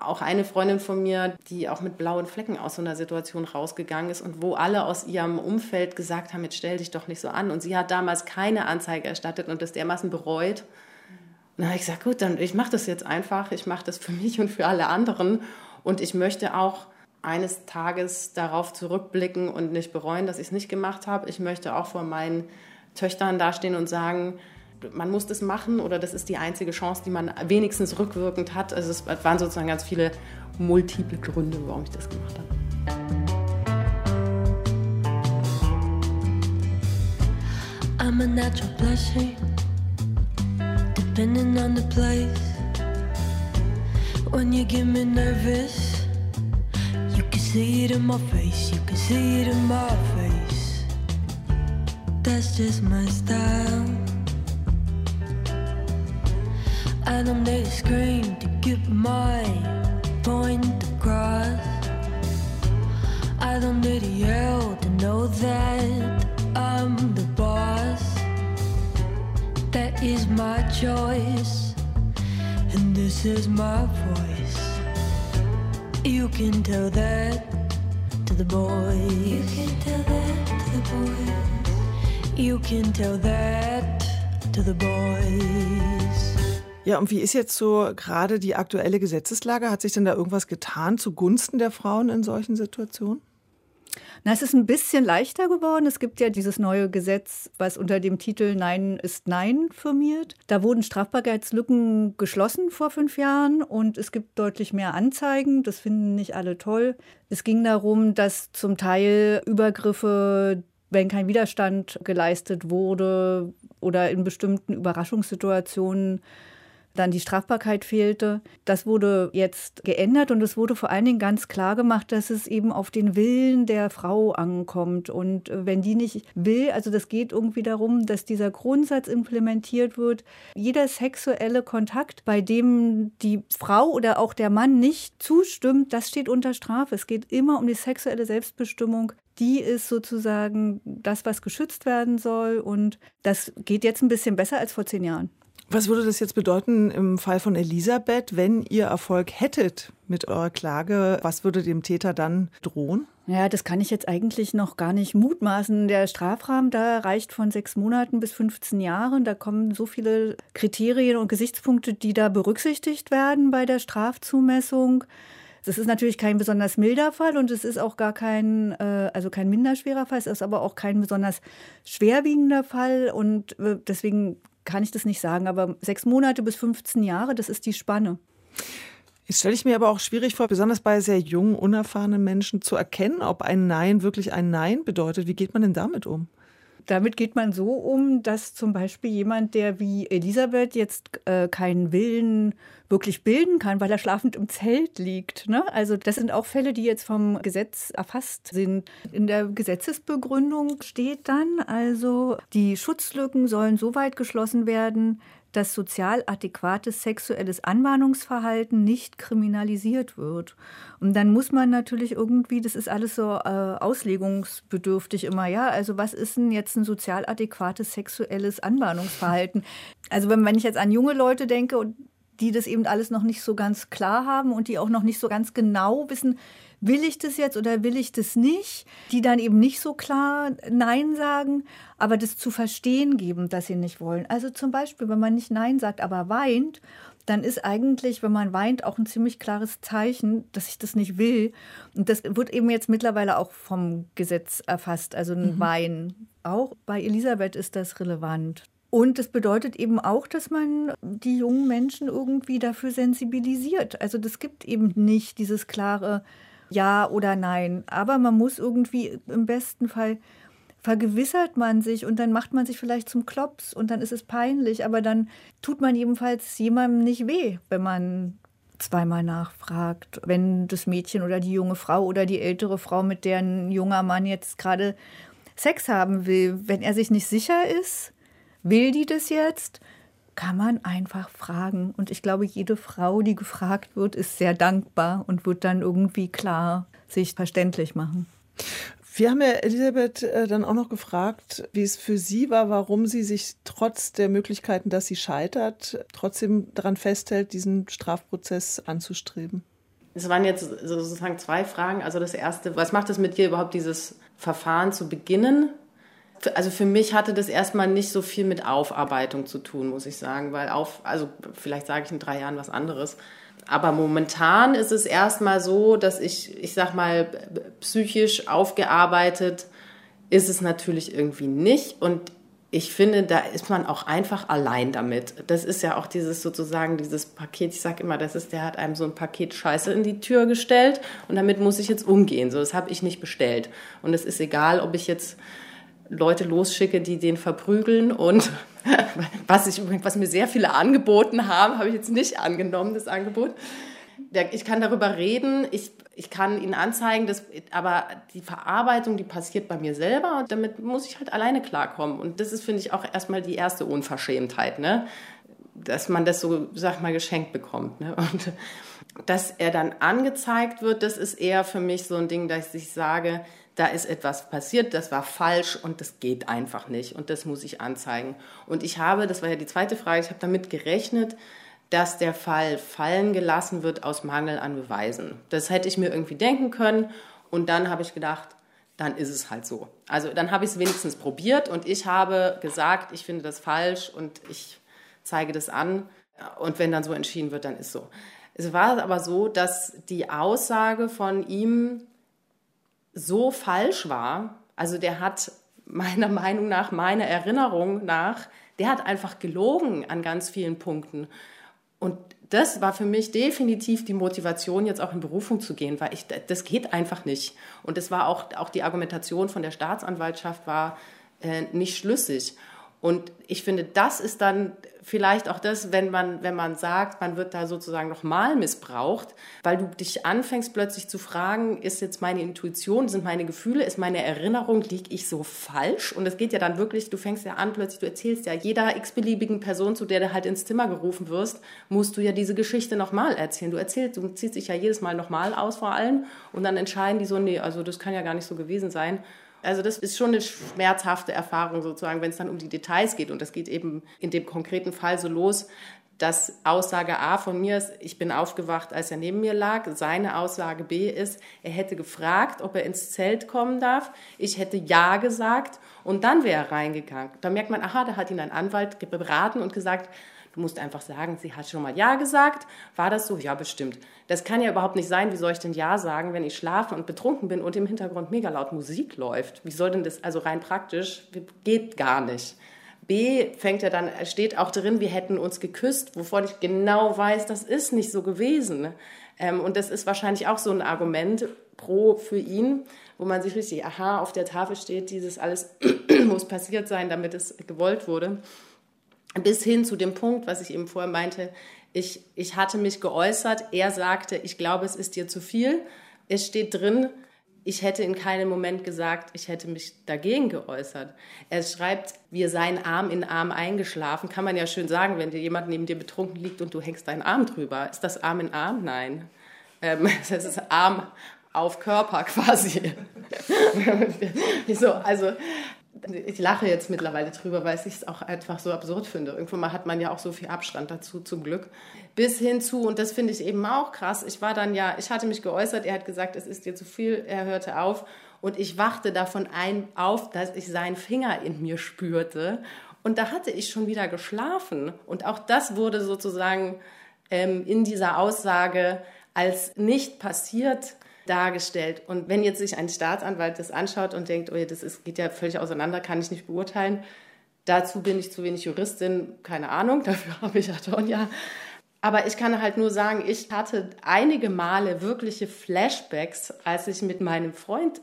Auch eine Freundin von mir, die auch mit blauen Flecken aus so einer Situation rausgegangen ist und wo alle aus ihrem Umfeld gesagt haben, jetzt stell dich doch nicht so an. Und sie hat damals keine Anzeige erstattet und das dermaßen bereut. Habe ich gesagt, gut, dann ich mache das jetzt einfach. Ich mache das für mich und für alle anderen. Und ich möchte auch eines Tages darauf zurückblicken und nicht bereuen, dass ich es nicht gemacht habe. Ich möchte auch vor meinen Töchtern dastehen und sagen, man muss das machen oder das ist die einzige Chance, die man wenigstens rückwirkend hat. Also es waren sozusagen ganz viele multiple Gründe, warum ich das gemacht habe. I'm a natural blessing, depending on the place. When you get me nervous, you can see it in my face, you can see it in my face. That's just my style. I don't need a scream to get my point across. I don't need to yell to know that I'm the boss. That is my choice. And this is my voice. You can tell that to the boys. You can tell that to the boys. You can tell that to the boys. Ja, und wie ist jetzt so gerade die aktuelle Gesetzeslage? Hat sich denn da irgendwas getan zugunsten der Frauen in solchen Situationen? Na, es ist ein bisschen leichter geworden. Es gibt ja dieses neue Gesetz, was unter dem Titel Nein ist Nein firmiert. Da wurden Strafbarkeitslücken geschlossen vor fünf Jahren und es gibt deutlich mehr Anzeigen. Das finden nicht alle toll. Es ging darum, dass zum Teil Übergriffe, wenn kein Widerstand geleistet wurde oder in bestimmten Überraschungssituationen dann die Strafbarkeit fehlte. Das wurde jetzt geändert und es wurde vor allen Dingen ganz klar gemacht, dass es eben auf den Willen der Frau ankommt. Und äh, wenn die nicht will, also das geht irgendwie darum, dass dieser Grundsatz implementiert wird, jeder sexuelle Kontakt, bei dem die Frau oder auch der Mann nicht zustimmt, das steht unter Strafe. Es geht immer um die sexuelle Selbstbestimmung die ist sozusagen das, was geschützt werden soll. Und das geht jetzt ein bisschen besser als vor zehn Jahren. Was würde das jetzt bedeuten im Fall von Elisabeth, wenn ihr Erfolg hättet mit eurer Klage? Was würde dem Täter dann drohen? Ja, das kann ich jetzt eigentlich noch gar nicht mutmaßen. Der Strafrahmen da reicht von sechs Monaten bis 15 Jahren. Da kommen so viele Kriterien und Gesichtspunkte, die da berücksichtigt werden bei der Strafzumessung. Das ist natürlich kein besonders milder Fall und es ist auch gar kein, äh, also kein minderschwerer Fall. Es ist aber auch kein besonders schwerwiegender Fall und äh, deswegen kann ich das nicht sagen, aber sechs Monate bis 15 Jahre, das ist die Spanne. Jetzt stelle ich mir aber auch schwierig vor, besonders bei sehr jungen, unerfahrenen Menschen zu erkennen, ob ein Nein wirklich ein Nein bedeutet. Wie geht man denn damit um? Damit geht man so um, dass zum Beispiel jemand, der wie Elisabeth jetzt äh, keinen Willen wirklich bilden kann, weil er schlafend im Zelt liegt. Ne? Also das sind auch Fälle, die jetzt vom Gesetz erfasst sind. In der Gesetzesbegründung steht dann also, die Schutzlücken sollen so weit geschlossen werden, dass sozial adäquates sexuelles Anmahnungsverhalten nicht kriminalisiert wird. Und dann muss man natürlich irgendwie, das ist alles so äh, auslegungsbedürftig immer, ja, also was ist denn jetzt ein sozial adäquates sexuelles Anmahnungsverhalten? Also wenn, wenn ich jetzt an junge Leute denke und die das eben alles noch nicht so ganz klar haben und die auch noch nicht so ganz genau wissen, will ich das jetzt oder will ich das nicht, die dann eben nicht so klar Nein sagen, aber das zu verstehen geben, dass sie nicht wollen. Also zum Beispiel, wenn man nicht Nein sagt, aber weint, dann ist eigentlich, wenn man weint, auch ein ziemlich klares Zeichen, dass ich das nicht will. Und das wird eben jetzt mittlerweile auch vom Gesetz erfasst, also ein mhm. Wein. Auch bei Elisabeth ist das relevant. Und das bedeutet eben auch, dass man die jungen Menschen irgendwie dafür sensibilisiert. Also das gibt eben nicht dieses klare Ja oder Nein. Aber man muss irgendwie im besten Fall vergewissert man sich und dann macht man sich vielleicht zum Klops und dann ist es peinlich, aber dann tut man jedenfalls jemandem nicht weh, wenn man zweimal nachfragt, wenn das Mädchen oder die junge Frau oder die ältere Frau, mit der ein junger Mann jetzt gerade Sex haben will, wenn er sich nicht sicher ist, Will die das jetzt? Kann man einfach fragen. Und ich glaube, jede Frau, die gefragt wird, ist sehr dankbar und wird dann irgendwie klar sich verständlich machen. Wir haben ja Elisabeth äh, dann auch noch gefragt, wie es für sie war, warum sie sich trotz der Möglichkeiten, dass sie scheitert, trotzdem daran festhält, diesen Strafprozess anzustreben. Es waren jetzt sozusagen zwei Fragen. Also das erste, was macht es mit dir überhaupt, dieses Verfahren zu beginnen? Also für mich hatte das erstmal nicht so viel mit Aufarbeitung zu tun, muss ich sagen, weil auf, also vielleicht sage ich in drei Jahren was anderes. Aber momentan ist es erstmal so, dass ich, ich sag mal, psychisch aufgearbeitet ist es natürlich irgendwie nicht. Und ich finde, da ist man auch einfach allein damit. Das ist ja auch dieses sozusagen, dieses Paket, ich sage immer, das ist, der hat einem so ein Paket Scheiße in die Tür gestellt und damit muss ich jetzt umgehen. So, das habe ich nicht bestellt. Und es ist egal, ob ich jetzt Leute losschicke, die den verprügeln und was ich was mir sehr viele angeboten haben, habe ich jetzt nicht angenommen, das Angebot. Ich kann darüber reden, ich, ich kann ihn anzeigen, das, aber die Verarbeitung, die passiert bei mir selber und damit muss ich halt alleine klarkommen. Und das ist, finde ich, auch erstmal die erste Unverschämtheit, ne? dass man das so, sag mal, geschenkt bekommt. Ne? Und dass er dann angezeigt wird, das ist eher für mich so ein Ding, dass ich sage, da ist etwas passiert, das war falsch und das geht einfach nicht und das muss ich anzeigen. Und ich habe, das war ja die zweite Frage, ich habe damit gerechnet, dass der Fall fallen gelassen wird aus Mangel an Beweisen. Das hätte ich mir irgendwie denken können und dann habe ich gedacht, dann ist es halt so. Also dann habe ich es wenigstens probiert und ich habe gesagt, ich finde das falsch und ich zeige das an und wenn dann so entschieden wird, dann ist so. Es war aber so, dass die Aussage von ihm so falsch war. Also der hat meiner Meinung nach, meiner Erinnerung nach, der hat einfach gelogen an ganz vielen Punkten. Und das war für mich definitiv die Motivation, jetzt auch in Berufung zu gehen, weil ich, das geht einfach nicht. Und das war auch, auch die Argumentation von der Staatsanwaltschaft war äh, nicht schlüssig. Und ich finde, das ist dann vielleicht auch das, wenn man, wenn man sagt, man wird da sozusagen nochmal missbraucht, weil du dich anfängst plötzlich zu fragen, ist jetzt meine Intuition, sind meine Gefühle, ist meine Erinnerung, liege ich so falsch? Und es geht ja dann wirklich, du fängst ja an, plötzlich, du erzählst ja jeder x-beliebigen Person, zu der du halt ins Zimmer gerufen wirst, musst du ja diese Geschichte nochmal erzählen. Du erzählst, du ziehst dich ja jedes Mal nochmal aus vor allem und dann entscheiden die so, nee, also das kann ja gar nicht so gewesen sein. Also das ist schon eine schmerzhafte Erfahrung sozusagen, wenn es dann um die Details geht. Und das geht eben in dem konkreten Fall so los, dass Aussage A von mir ist, ich bin aufgewacht, als er neben mir lag. Seine Aussage B ist, er hätte gefragt, ob er ins Zelt kommen darf. Ich hätte Ja gesagt und dann wäre er reingegangen. Da merkt man, aha, da hat ihn ein Anwalt beraten und gesagt, Du musst einfach sagen, sie hat schon mal Ja gesagt. War das so? Ja, bestimmt. Das kann ja überhaupt nicht sein. Wie soll ich denn Ja sagen, wenn ich schlafe und betrunken bin und im Hintergrund mega laut Musik läuft? Wie soll denn das, also rein praktisch, geht gar nicht. B fängt ja dann, steht auch drin, wir hätten uns geküsst, wovon ich genau weiß, das ist nicht so gewesen. Ähm, und das ist wahrscheinlich auch so ein Argument pro für ihn, wo man sich richtig, aha, auf der Tafel steht, dieses alles muss passiert sein, damit es gewollt wurde bis hin zu dem Punkt, was ich eben vorher meinte, ich, ich hatte mich geäußert, er sagte, ich glaube, es ist dir zu viel. Es steht drin, ich hätte in keinem Moment gesagt, ich hätte mich dagegen geäußert. Er schreibt, wir seien Arm in Arm eingeschlafen. Kann man ja schön sagen, wenn dir jemand neben dir betrunken liegt und du hängst deinen Arm drüber. Ist das Arm in Arm? Nein. Ähm, das ist Arm auf Körper quasi. so, also ich lache jetzt mittlerweile drüber, weil ich es auch einfach so absurd finde. Irgendwann mal hat man ja auch so viel Abstand dazu, zum Glück. Bis hin zu, und das finde ich eben auch krass, ich war dann ja, ich hatte mich geäußert, er hat gesagt, es ist dir zu viel, er hörte auf und ich wachte davon ein auf, dass ich seinen Finger in mir spürte und da hatte ich schon wieder geschlafen und auch das wurde sozusagen ähm, in dieser Aussage als nicht passiert dargestellt. Und wenn jetzt sich ein Staatsanwalt das anschaut und denkt, oh, das ist, geht ja völlig auseinander, kann ich nicht beurteilen, dazu bin ich zu wenig Juristin, keine Ahnung, dafür habe ich ja Tonja. Aber ich kann halt nur sagen, ich hatte einige Male wirkliche Flashbacks, als ich mit meinem Freund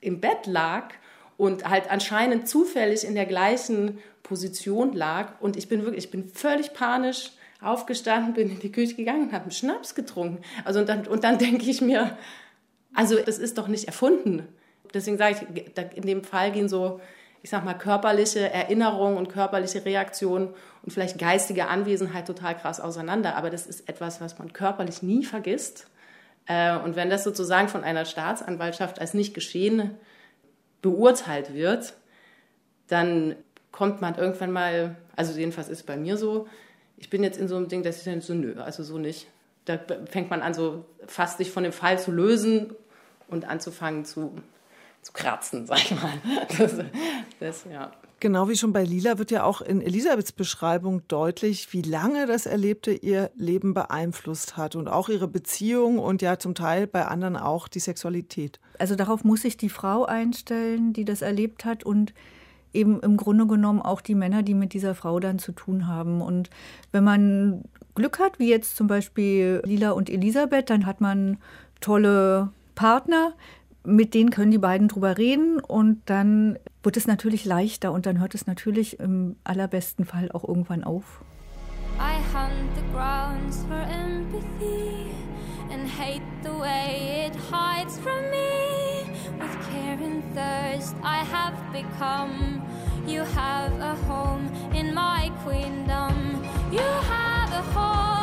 im Bett lag und halt anscheinend zufällig in der gleichen Position lag. Und ich bin wirklich, ich bin völlig panisch aufgestanden, bin in die Küche gegangen und habe einen Schnaps getrunken. Also und dann, und dann denke ich mir, also das ist doch nicht erfunden. Deswegen sage ich, in dem Fall gehen so, ich sag mal, körperliche Erinnerungen und körperliche Reaktionen und vielleicht geistige Anwesenheit total krass auseinander. Aber das ist etwas, was man körperlich nie vergisst. Äh, und wenn das sozusagen von einer Staatsanwaltschaft als nicht geschehen beurteilt wird, dann kommt man irgendwann mal, also jedenfalls ist es bei mir so, ich bin jetzt in so einem Ding, dass ich dann so, nö, also so nicht. Da fängt man an, so fast sich von dem Fall zu lösen und anzufangen zu, zu kratzen, sag ich mal. Das, das, ja. Genau wie schon bei Lila wird ja auch in Elisabeths Beschreibung deutlich, wie lange das Erlebte ihr Leben beeinflusst hat und auch ihre Beziehung und ja zum Teil bei anderen auch die Sexualität. Also darauf muss sich die Frau einstellen, die das erlebt hat und eben im Grunde genommen auch die Männer, die mit dieser Frau dann zu tun haben. Und wenn man Glück hat, wie jetzt zum Beispiel Lila und Elisabeth, dann hat man tolle Partner, mit denen können die beiden drüber reden und dann wird es natürlich leichter und dann hört es natürlich im allerbesten Fall auch irgendwann auf. I hunt the grounds for empathy and hate the way it hides from me. With care thirst, I have become. You have a home in my queendom. You have a home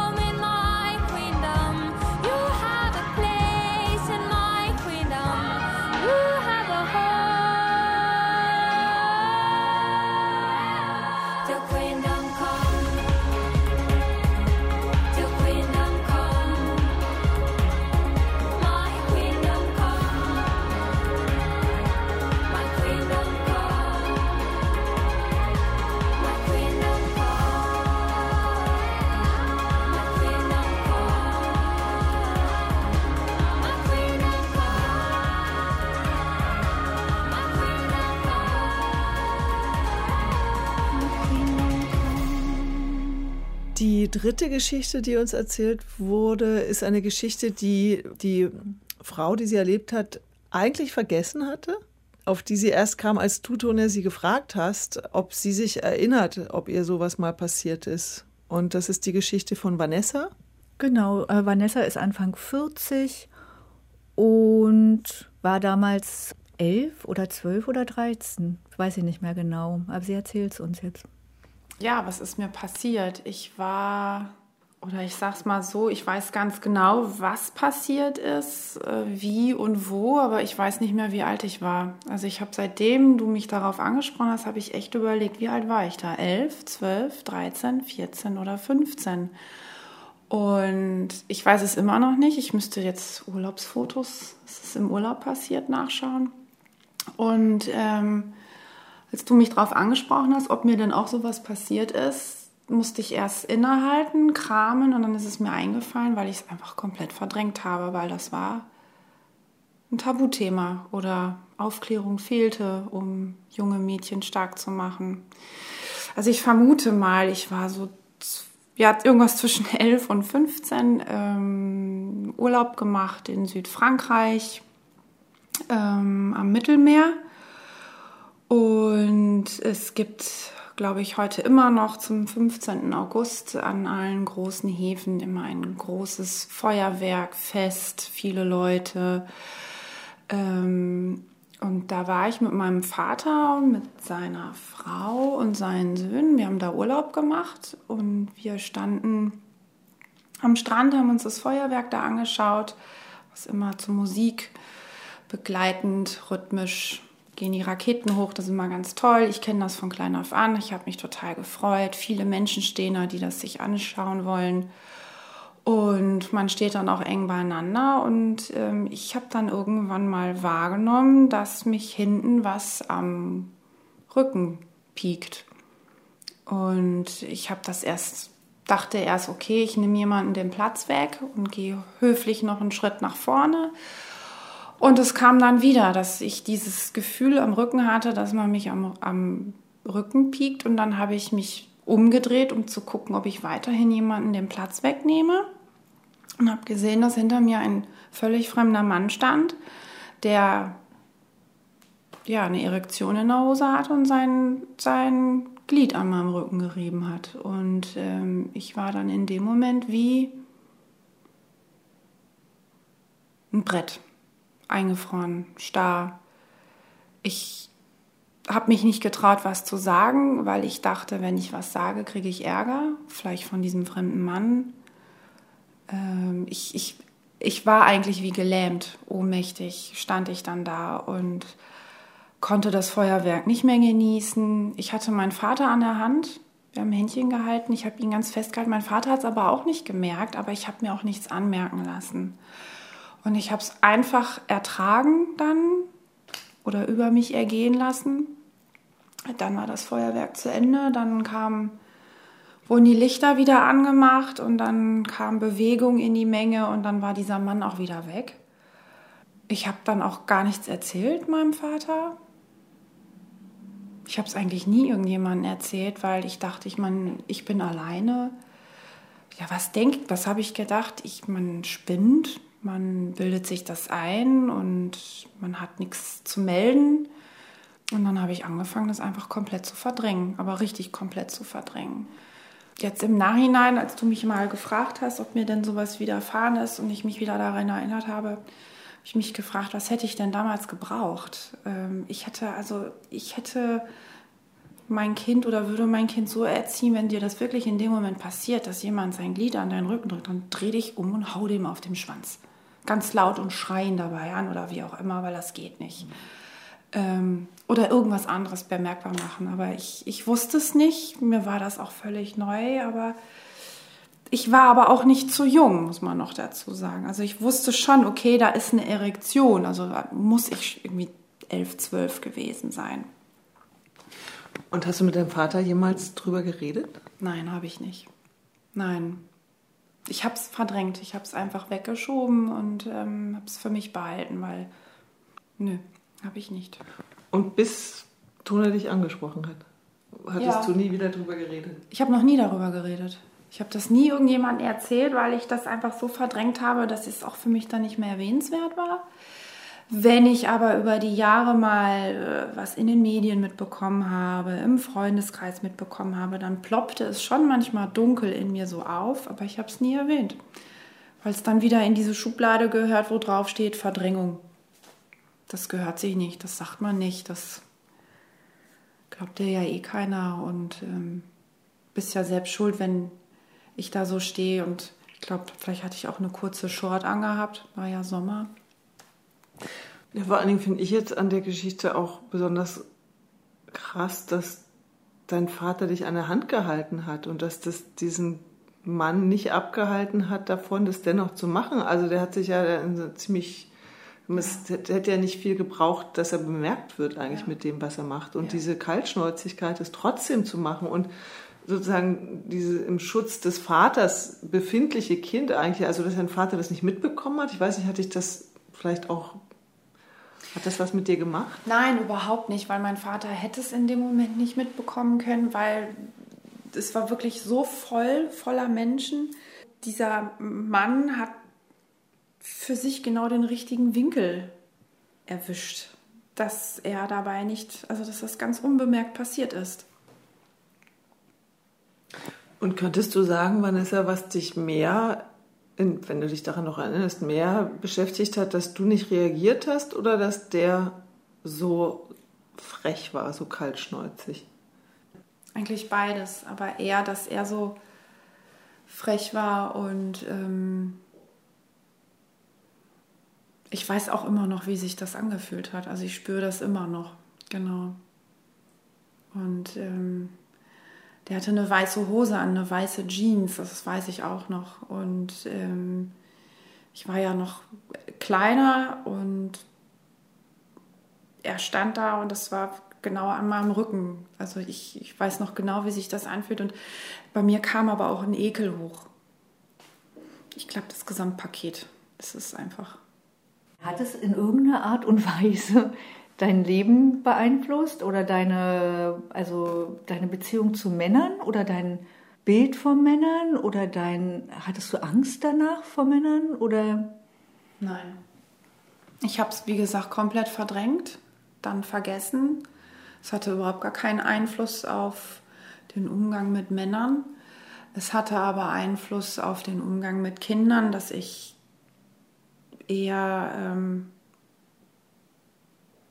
Die dritte Geschichte, die uns erzählt wurde, ist eine Geschichte, die die Frau, die sie erlebt hat, eigentlich vergessen hatte, auf die sie erst kam, als du, Tonia, sie gefragt hast, ob sie sich erinnert, ob ihr sowas mal passiert ist. Und das ist die Geschichte von Vanessa. Genau, äh, Vanessa ist Anfang 40 und war damals elf oder zwölf oder dreizehn. Weiß ich nicht mehr genau, aber sie erzählt es uns jetzt. Ja, was ist mir passiert? Ich war, oder ich sag's mal so, ich weiß ganz genau, was passiert ist, äh, wie und wo, aber ich weiß nicht mehr, wie alt ich war. Also ich habe seitdem du mich darauf angesprochen hast, habe ich echt überlegt, wie alt war ich da? Elf, zwölf, dreizehn, vierzehn oder fünfzehn? Und ich weiß es immer noch nicht. Ich müsste jetzt Urlaubsfotos, es ist im Urlaub passiert, nachschauen. Und ähm, als du mich darauf angesprochen hast, ob mir denn auch sowas passiert ist, musste ich erst innehalten, kramen und dann ist es mir eingefallen, weil ich es einfach komplett verdrängt habe, weil das war ein Tabuthema oder Aufklärung fehlte, um junge Mädchen stark zu machen. Also ich vermute mal, ich war so ja, irgendwas zwischen 11 und 15 ähm, Urlaub gemacht in Südfrankreich ähm, am Mittelmeer. Und es gibt, glaube ich, heute immer noch zum 15. August an allen großen Häfen immer ein großes Feuerwerkfest, viele Leute. Ähm, und da war ich mit meinem Vater und mit seiner Frau und seinen Söhnen. Wir haben da Urlaub gemacht und wir standen am Strand, haben uns das Feuerwerk da angeschaut, was immer zur Musik begleitend, rhythmisch gehen die Raketen hoch. Das ist immer ganz toll. Ich kenne das von klein auf an. Ich habe mich total gefreut. Viele Menschen stehen da, die das sich anschauen wollen. Und man steht dann auch eng beieinander. Und ähm, ich habe dann irgendwann mal wahrgenommen, dass mich hinten was am Rücken piekt. Und ich habe das erst, dachte erst, okay, ich nehme jemanden den Platz weg und gehe höflich noch einen Schritt nach vorne. Und es kam dann wieder, dass ich dieses Gefühl am Rücken hatte, dass man mich am, am Rücken piekt. Und dann habe ich mich umgedreht, um zu gucken, ob ich weiterhin jemanden den Platz wegnehme. Und habe gesehen, dass hinter mir ein völlig fremder Mann stand, der ja, eine Erektion in der Hose hat und sein, sein Glied an meinem Rücken gerieben hat. Und ähm, ich war dann in dem Moment wie ein Brett eingefroren, starr. Ich habe mich nicht getraut, was zu sagen, weil ich dachte, wenn ich was sage, kriege ich Ärger, vielleicht von diesem fremden Mann. Ähm, ich, ich, ich war eigentlich wie gelähmt, ohnmächtig stand ich dann da und konnte das Feuerwerk nicht mehr genießen. Ich hatte meinen Vater an der Hand, wir haben Händchen gehalten, ich habe ihn ganz festgehalten. Mein Vater hat es aber auch nicht gemerkt, aber ich habe mir auch nichts anmerken lassen. Und ich habe es einfach ertragen dann oder über mich ergehen lassen. Dann war das Feuerwerk zu Ende, dann kam, wurden die Lichter wieder angemacht und dann kam Bewegung in die Menge und dann war dieser Mann auch wieder weg. Ich habe dann auch gar nichts erzählt meinem Vater. Ich habe es eigentlich nie irgendjemandem erzählt, weil ich dachte, ich, mein, ich bin alleine. Ja, was denkt, was habe ich gedacht? Ich, man spinnt, man bildet sich das ein und man hat nichts zu melden. Und dann habe ich angefangen, das einfach komplett zu verdrängen, aber richtig komplett zu verdrängen. Jetzt im Nachhinein, als du mich mal gefragt hast, ob mir denn sowas widerfahren ist und ich mich wieder daran erinnert habe, habe ich mich gefragt, was hätte ich denn damals gebraucht? Ähm, ich hätte also, ich hätte mein Kind oder würde mein Kind so erziehen, wenn dir das wirklich in dem Moment passiert, dass jemand sein Glied an deinen Rücken drückt, dann dreh dich um und hau dem auf den Schwanz ganz laut und schreien dabei an oder wie auch immer, weil das geht nicht. Ähm, oder irgendwas anderes bemerkbar machen. Aber ich, ich wusste es nicht, mir war das auch völlig neu, aber ich war aber auch nicht zu jung, muss man noch dazu sagen. Also ich wusste schon, okay, da ist eine Erektion, also muss ich irgendwie elf, zwölf gewesen sein. Und hast du mit deinem Vater jemals drüber geredet? Nein, habe ich nicht. Nein, ich habe es verdrängt. Ich habe es einfach weggeschoben und ähm, habe es für mich behalten, weil nö, habe ich nicht. Und bis Tona dich angesprochen hat, hattest ja. du nie wieder darüber geredet? Ich habe noch nie darüber geredet. Ich habe das nie irgendjemandem erzählt, weil ich das einfach so verdrängt habe, dass es auch für mich dann nicht mehr erwähnenswert war. Wenn ich aber über die Jahre mal äh, was in den Medien mitbekommen habe, im Freundeskreis mitbekommen habe, dann ploppte es schon manchmal dunkel in mir so auf, aber ich habe es nie erwähnt, weil es dann wieder in diese Schublade gehört, wo drauf steht Verdrängung. Das gehört sich nicht, das sagt man nicht, das glaubt dir ja eh keiner und ähm, bist ja selbst schuld, wenn ich da so stehe und ich glaube, vielleicht hatte ich auch eine kurze Short angehabt, war ja Sommer. Ja, vor allen Dingen finde ich jetzt an der Geschichte auch besonders krass, dass dein Vater dich an der Hand gehalten hat und dass das diesen Mann nicht abgehalten hat davon, das dennoch zu machen. Also der hat sich ja ziemlich, es hätte ja nicht viel gebraucht, dass er bemerkt wird eigentlich ja. mit dem, was er macht. Und ja. diese Kaltschnäuzigkeit, es trotzdem zu machen und sozusagen diese im Schutz des Vaters befindliche Kind eigentlich, also dass dein Vater das nicht mitbekommen hat. Ich weiß nicht, hatte ich das vielleicht auch hat das was mit dir gemacht? Nein, überhaupt nicht, weil mein Vater hätte es in dem Moment nicht mitbekommen können, weil es war wirklich so voll, voller Menschen. Dieser Mann hat für sich genau den richtigen Winkel erwischt, dass er dabei nicht, also dass das ganz unbemerkt passiert ist. Und könntest du sagen, Vanessa, was dich mehr wenn du dich daran noch erinnerst, mehr beschäftigt hat, dass du nicht reagiert hast oder dass der so frech war, so kaltschnäuzig? Eigentlich beides, aber eher, dass er so frech war und ähm, ich weiß auch immer noch, wie sich das angefühlt hat. Also ich spüre das immer noch, genau. Und ähm, der hatte eine weiße Hose an, eine weiße Jeans, das weiß ich auch noch. Und ähm, ich war ja noch kleiner und er stand da und das war genau an meinem Rücken. Also ich, ich weiß noch genau, wie sich das anfühlt. Und bei mir kam aber auch ein Ekel hoch. Ich glaube, das Gesamtpaket. Es ist einfach. Hat es in irgendeiner Art und Weise dein Leben beeinflusst oder deine, also deine Beziehung zu Männern oder dein Bild von Männern oder dein, hattest du Angst danach vor Männern oder? Nein. Ich habe es, wie gesagt, komplett verdrängt, dann vergessen. Es hatte überhaupt gar keinen Einfluss auf den Umgang mit Männern. Es hatte aber Einfluss auf den Umgang mit Kindern, dass ich eher ähm,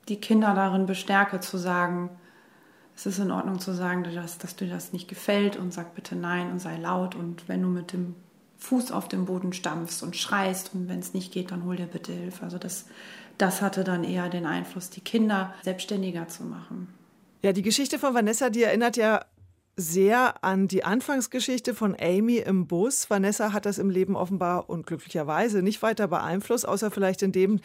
die Kinder darin bestärke, zu sagen, es ist in Ordnung zu sagen, dass, dass dir das nicht gefällt und sag bitte nein und sei laut und wenn du mit dem Fuß auf dem Boden stampfst und schreist und wenn es nicht geht, dann hol dir bitte Hilfe. Also das, das hatte dann eher den Einfluss, die Kinder selbstständiger zu machen. Ja, die Geschichte von Vanessa, die erinnert ja sehr an die Anfangsgeschichte von Amy im Bus. Vanessa hat das im Leben offenbar und glücklicherweise nicht weiter beeinflusst, außer vielleicht in dem,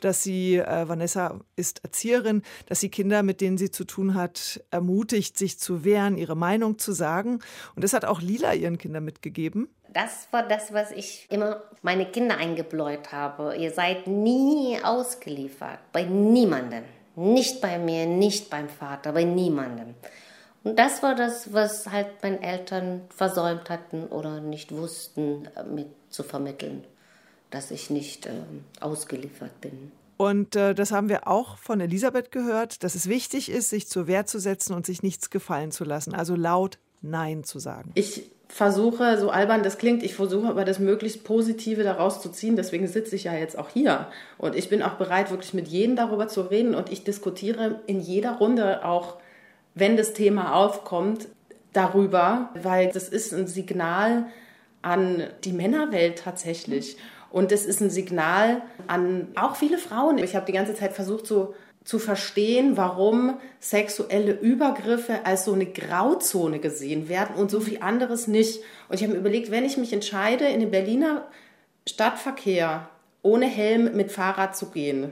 dass sie, äh, Vanessa ist Erzieherin, dass sie Kinder, mit denen sie zu tun hat, ermutigt, sich zu wehren, ihre Meinung zu sagen. Und das hat auch Lila ihren Kindern mitgegeben. Das war das, was ich immer meine Kinder eingebläut habe. Ihr seid nie ausgeliefert, bei niemandem. Nicht bei mir, nicht beim Vater, bei niemandem. Und das war das, was halt meine Eltern versäumt hatten oder nicht wussten, äh, mit zu vermitteln, dass ich nicht äh, ausgeliefert bin. Und äh, das haben wir auch von Elisabeth gehört, dass es wichtig ist, sich zur Wehr zu setzen und sich nichts gefallen zu lassen. Also laut Nein zu sagen. Ich versuche, so albern das klingt, ich versuche aber das möglichst Positive daraus zu ziehen. Deswegen sitze ich ja jetzt auch hier. Und ich bin auch bereit, wirklich mit jedem darüber zu reden. Und ich diskutiere in jeder Runde auch wenn das Thema aufkommt, darüber, weil das ist ein Signal an die Männerwelt tatsächlich. Und es ist ein Signal an auch viele Frauen. Ich habe die ganze Zeit versucht, so zu verstehen, warum sexuelle Übergriffe als so eine Grauzone gesehen werden und so viel anderes nicht. Und ich habe mir überlegt, wenn ich mich entscheide, in den Berliner Stadtverkehr ohne Helm mit Fahrrad zu gehen,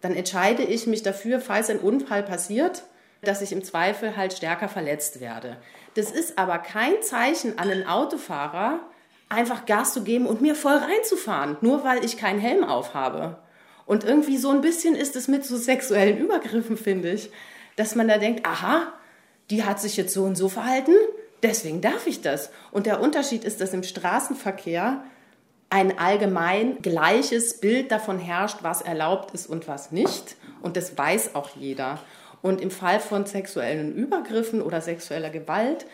dann entscheide ich mich dafür, falls ein Unfall passiert, dass ich im Zweifel halt stärker verletzt werde. Das ist aber kein Zeichen an einen Autofahrer, einfach Gas zu geben und mir voll reinzufahren, nur weil ich keinen Helm aufhabe. Und irgendwie so ein bisschen ist es mit so sexuellen Übergriffen, finde ich, dass man da denkt, aha, die hat sich jetzt so und so verhalten, Deswegen darf ich das. Und der Unterschied ist, dass im Straßenverkehr ein allgemein gleiches Bild davon herrscht, was erlaubt ist und was nicht. Und das weiß auch jeder. Und im Fall von sexuellen Übergriffen oder sexueller Gewalt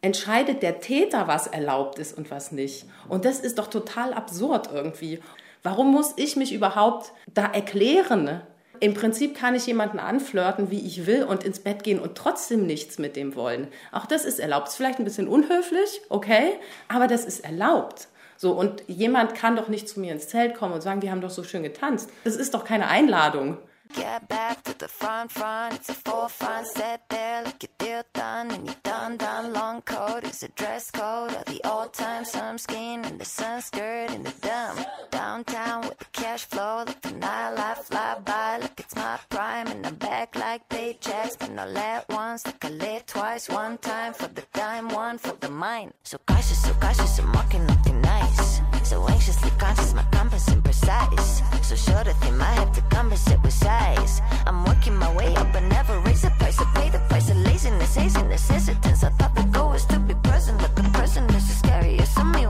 entscheidet der Täter, was erlaubt ist und was nicht. Und das ist doch total absurd irgendwie. Warum muss ich mich überhaupt da erklären? Im Prinzip kann ich jemanden anflirten, wie ich will, und ins Bett gehen und trotzdem nichts mit dem wollen. Auch das ist erlaubt. Ist vielleicht ein bisschen unhöflich, okay, aber das ist erlaubt. So, und jemand kann doch nicht zu mir ins Zelt kommen und sagen, wir haben doch so schön getanzt. Das ist doch keine Einladung. Get back to the front, front. It's a full front set there, like your deal done. And you done, done. Long coat is a dress code. Or the old time sun skin and the sun skirt in the dumb. Downtown with the cash flow, like the nightlife fly by. Like it's my prime, and I'm back like paychecks. But not let once, like I lit twice. One time for the dime, one for the mine. So cautious, so cautious, I'm walking nothing nice. So anxiously conscious, my compass imprecise. So sure that they might have to compensate with size. I'm working my way up but never raise the price. I pay the price of laziness, haziness, hesitance. I thought the goal was to be present, but the present is the scariest. I mean,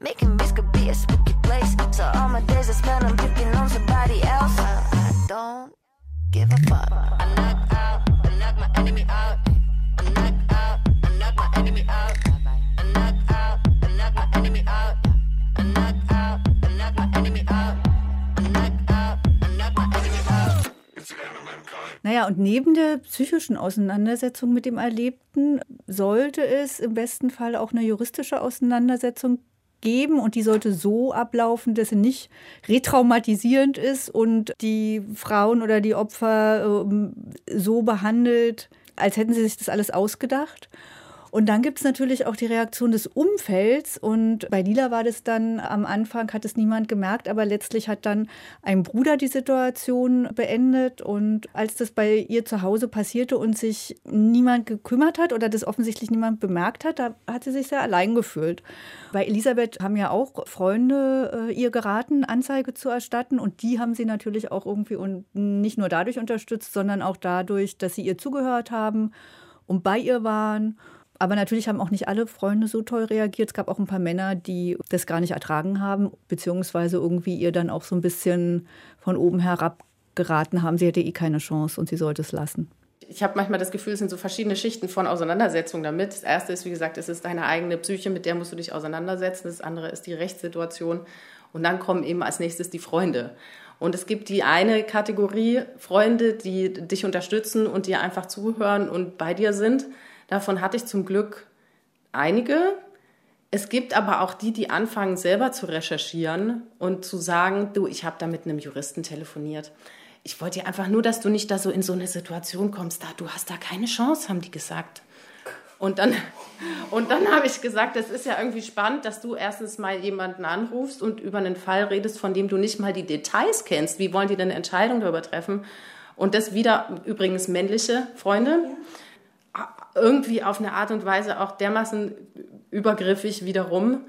making risk could be a spooky place. So all my days I spend on picking on somebody else. I, I don't give a fuck. I knock Naja, und neben der psychischen Auseinandersetzung mit dem Erlebten sollte es im besten Fall auch eine juristische Auseinandersetzung geben und die sollte so ablaufen, dass sie nicht retraumatisierend ist und die Frauen oder die Opfer ähm, so behandelt, als hätten sie sich das alles ausgedacht. Und dann gibt es natürlich auch die Reaktion des Umfelds. Und bei Lila war das dann am Anfang, hat es niemand gemerkt, aber letztlich hat dann ein Bruder die Situation beendet. Und als das bei ihr zu Hause passierte und sich niemand gekümmert hat oder das offensichtlich niemand bemerkt hat, da hat sie sich sehr allein gefühlt. Bei Elisabeth haben ja auch Freunde äh, ihr geraten, Anzeige zu erstatten. Und die haben sie natürlich auch irgendwie und nicht nur dadurch unterstützt, sondern auch dadurch, dass sie ihr zugehört haben und bei ihr waren. Aber natürlich haben auch nicht alle Freunde so toll reagiert. Es gab auch ein paar Männer, die das gar nicht ertragen haben, beziehungsweise irgendwie ihr dann auch so ein bisschen von oben herab geraten haben. Sie hätte eh keine Chance und sie sollte es lassen. Ich habe manchmal das Gefühl, es sind so verschiedene Schichten von Auseinandersetzung damit. Das erste ist, wie gesagt, es ist deine eigene Psyche, mit der musst du dich auseinandersetzen. Das andere ist die Rechtssituation. Und dann kommen eben als nächstes die Freunde. Und es gibt die eine Kategorie Freunde, die dich unterstützen und dir einfach zuhören und bei dir sind. Davon hatte ich zum Glück einige. Es gibt aber auch die, die anfangen selber zu recherchieren und zu sagen, du, ich habe da mit einem Juristen telefoniert. Ich wollte dir einfach nur, dass du nicht da so in so eine Situation kommst, da du hast da keine Chance, haben die gesagt. Und dann, und dann habe ich gesagt, das ist ja irgendwie spannend, dass du erstens mal jemanden anrufst und über einen Fall redest, von dem du nicht mal die Details kennst. Wie wollen die denn eine Entscheidung darüber treffen? Und das wieder übrigens männliche Freunde. Irgendwie auf eine Art und Weise auch dermaßen übergriffig wiederum.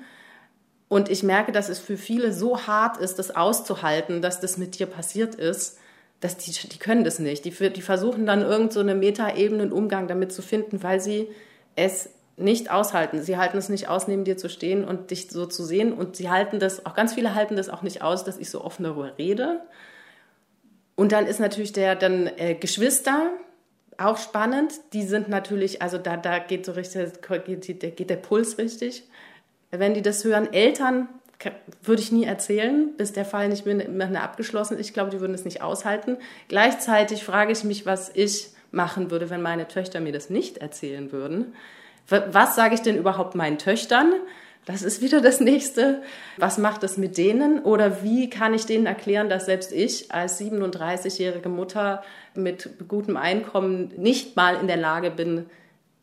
Und ich merke, dass es für viele so hart ist, das auszuhalten, dass das mit dir passiert ist, dass die, die können das nicht. Die, die versuchen dann irgend so eine Metaebene, einen Umgang damit zu finden, weil sie es nicht aushalten. Sie halten es nicht aus, neben dir zu stehen und dich so zu sehen. Und sie halten das, auch ganz viele halten das auch nicht aus, dass ich so offen darüber rede. Und dann ist natürlich der dann äh, Geschwister, auch spannend. Die sind natürlich, also da, da geht so richtig, geht, geht der Puls richtig. Wenn die das hören, Eltern würde ich nie erzählen, bis der Fall nicht mehr abgeschlossen ist. Ich glaube, die würden es nicht aushalten. Gleichzeitig frage ich mich, was ich machen würde, wenn meine Töchter mir das nicht erzählen würden. Was sage ich denn überhaupt meinen Töchtern? Das ist wieder das nächste. Was macht es mit denen? Oder wie kann ich denen erklären, dass selbst ich als 37-jährige Mutter mit gutem Einkommen nicht mal in der Lage bin,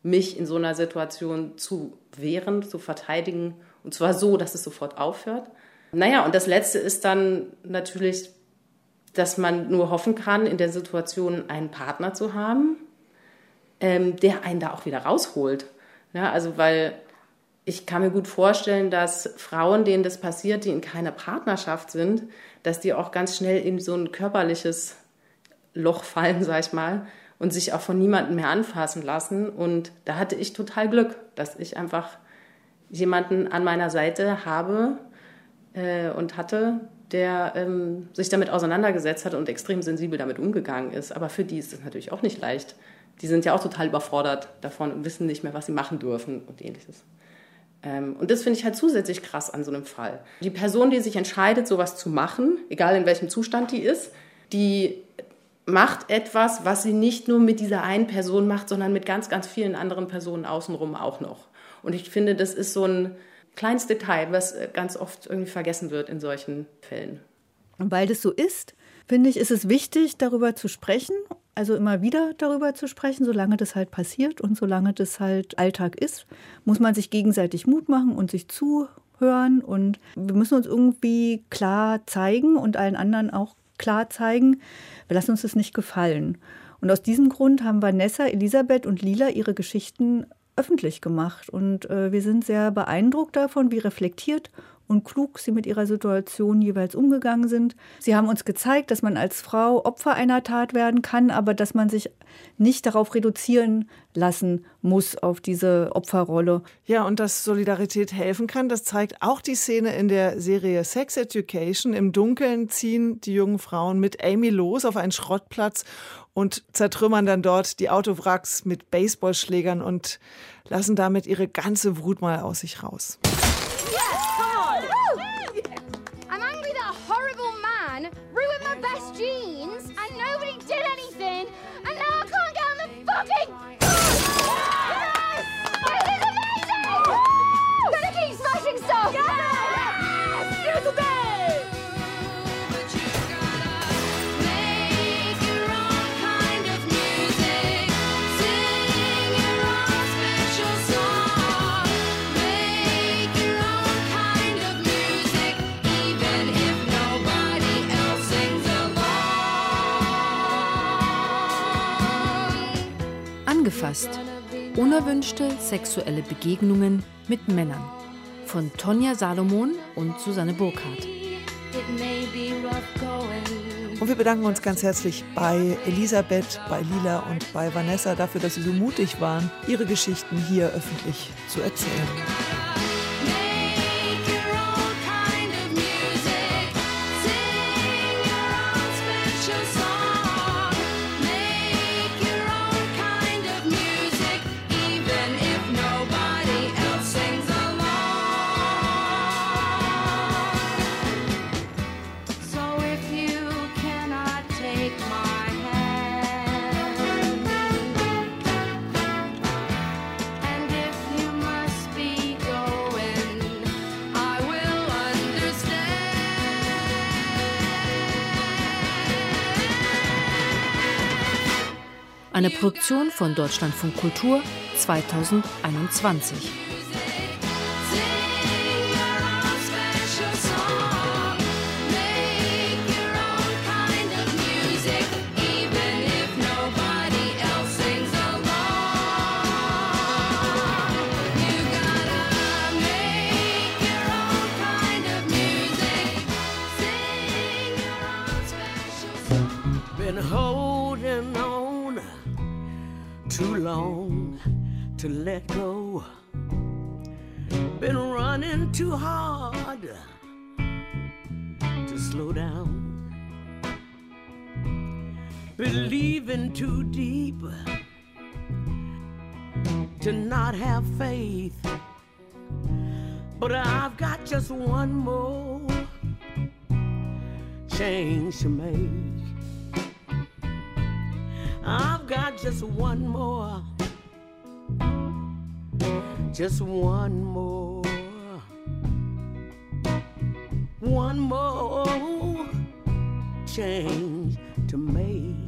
mich in so einer Situation zu wehren, zu verteidigen? Und zwar so, dass es sofort aufhört. Naja, und das Letzte ist dann natürlich, dass man nur hoffen kann, in der Situation einen Partner zu haben, ähm, der einen da auch wieder rausholt. Ja, also weil ich kann mir gut vorstellen, dass Frauen, denen das passiert, die in keiner Partnerschaft sind, dass die auch ganz schnell in so ein körperliches Loch fallen, sag ich mal, und sich auch von niemandem mehr anfassen lassen. Und da hatte ich total Glück, dass ich einfach jemanden an meiner Seite habe äh, und hatte, der ähm, sich damit auseinandergesetzt hat und extrem sensibel damit umgegangen ist. Aber für die ist es natürlich auch nicht leicht. Die sind ja auch total überfordert davon und wissen nicht mehr, was sie machen dürfen und ähnliches. Ähm, und das finde ich halt zusätzlich krass an so einem Fall. Die Person, die sich entscheidet, sowas zu machen, egal in welchem Zustand die ist, die macht etwas, was sie nicht nur mit dieser einen Person macht, sondern mit ganz, ganz vielen anderen Personen außenrum auch noch. Und ich finde, das ist so ein kleines Detail, was äh, ganz oft irgendwie vergessen wird in solchen Fällen. Und weil das so ist, finde ich, ist es wichtig, darüber zu sprechen, also immer wieder darüber zu sprechen, solange das halt passiert und solange das halt Alltag ist, muss man sich gegenseitig Mut machen und sich zuhören und wir müssen uns irgendwie klar zeigen und allen anderen auch klar zeigen, wir lassen uns das nicht gefallen. Und aus diesem Grund haben Vanessa, Elisabeth und Lila ihre Geschichten öffentlich gemacht. Und äh, wir sind sehr beeindruckt davon, wie reflektiert und klug sie mit ihrer Situation jeweils umgegangen sind. Sie haben uns gezeigt, dass man als Frau Opfer einer Tat werden kann, aber dass man sich nicht darauf reduzieren lassen muss, auf diese Opferrolle. Ja, und dass Solidarität helfen kann, das zeigt auch die Szene in der Serie Sex Education. Im Dunkeln ziehen die jungen Frauen mit Amy los auf einen Schrottplatz und zertrümmern dann dort die Autowracks mit Baseballschlägern und lassen damit ihre ganze Wut mal aus sich raus. Angefasst. Unerwünschte sexuelle Begegnungen mit Männern. Von Tonja Salomon und Susanne Burkhardt. Und wir bedanken uns ganz herzlich bei Elisabeth, bei Lila und bei Vanessa dafür, dass sie so mutig waren, ihre Geschichten hier öffentlich zu erzählen. Produktion von Deutschlandfunk Kultur 2021. Too deep to not have faith. But I've got just one more change to make. I've got just one more, just one more, one more change to make.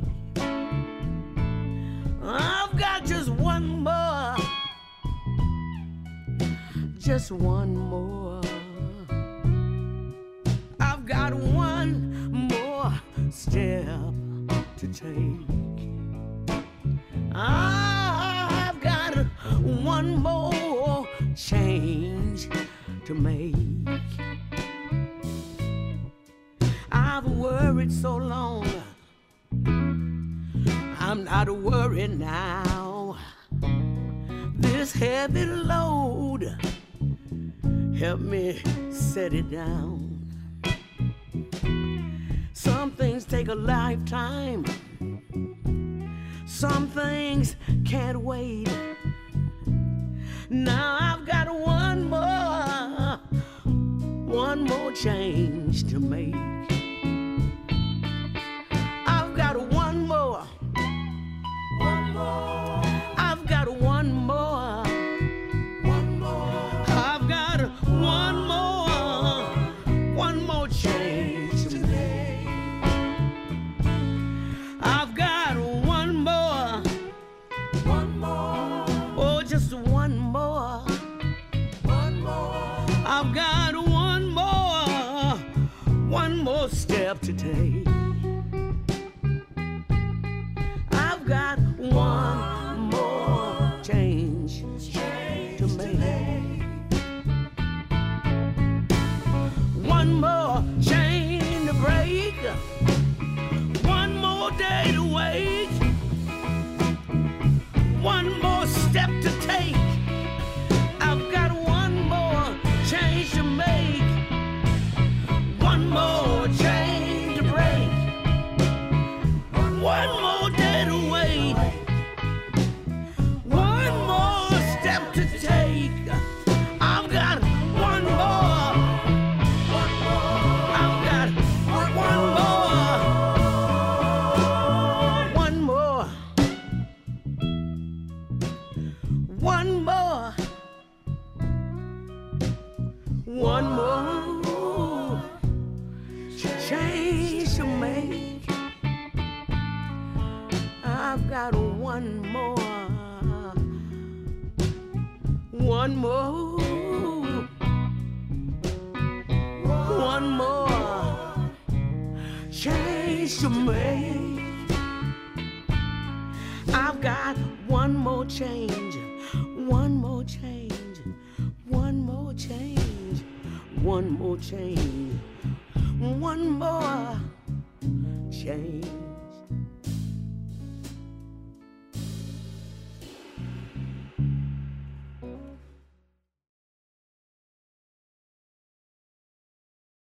I've got just one more, just one more. I've got one more step to take. I've got one more change to make. I've worried so long, I'm not worried now. This heavy load, help me set it down. Some things take a lifetime, some things can't wait. Now I've got one more, one more change to make. I've got one more, one more. I've got one more, one more change to make. I've got one more, one more. Oh, just one more, one more. I've got one more, one more step to take. More. One more. Change to make. I've got one more change. One more change. One more change. One more change. One more change.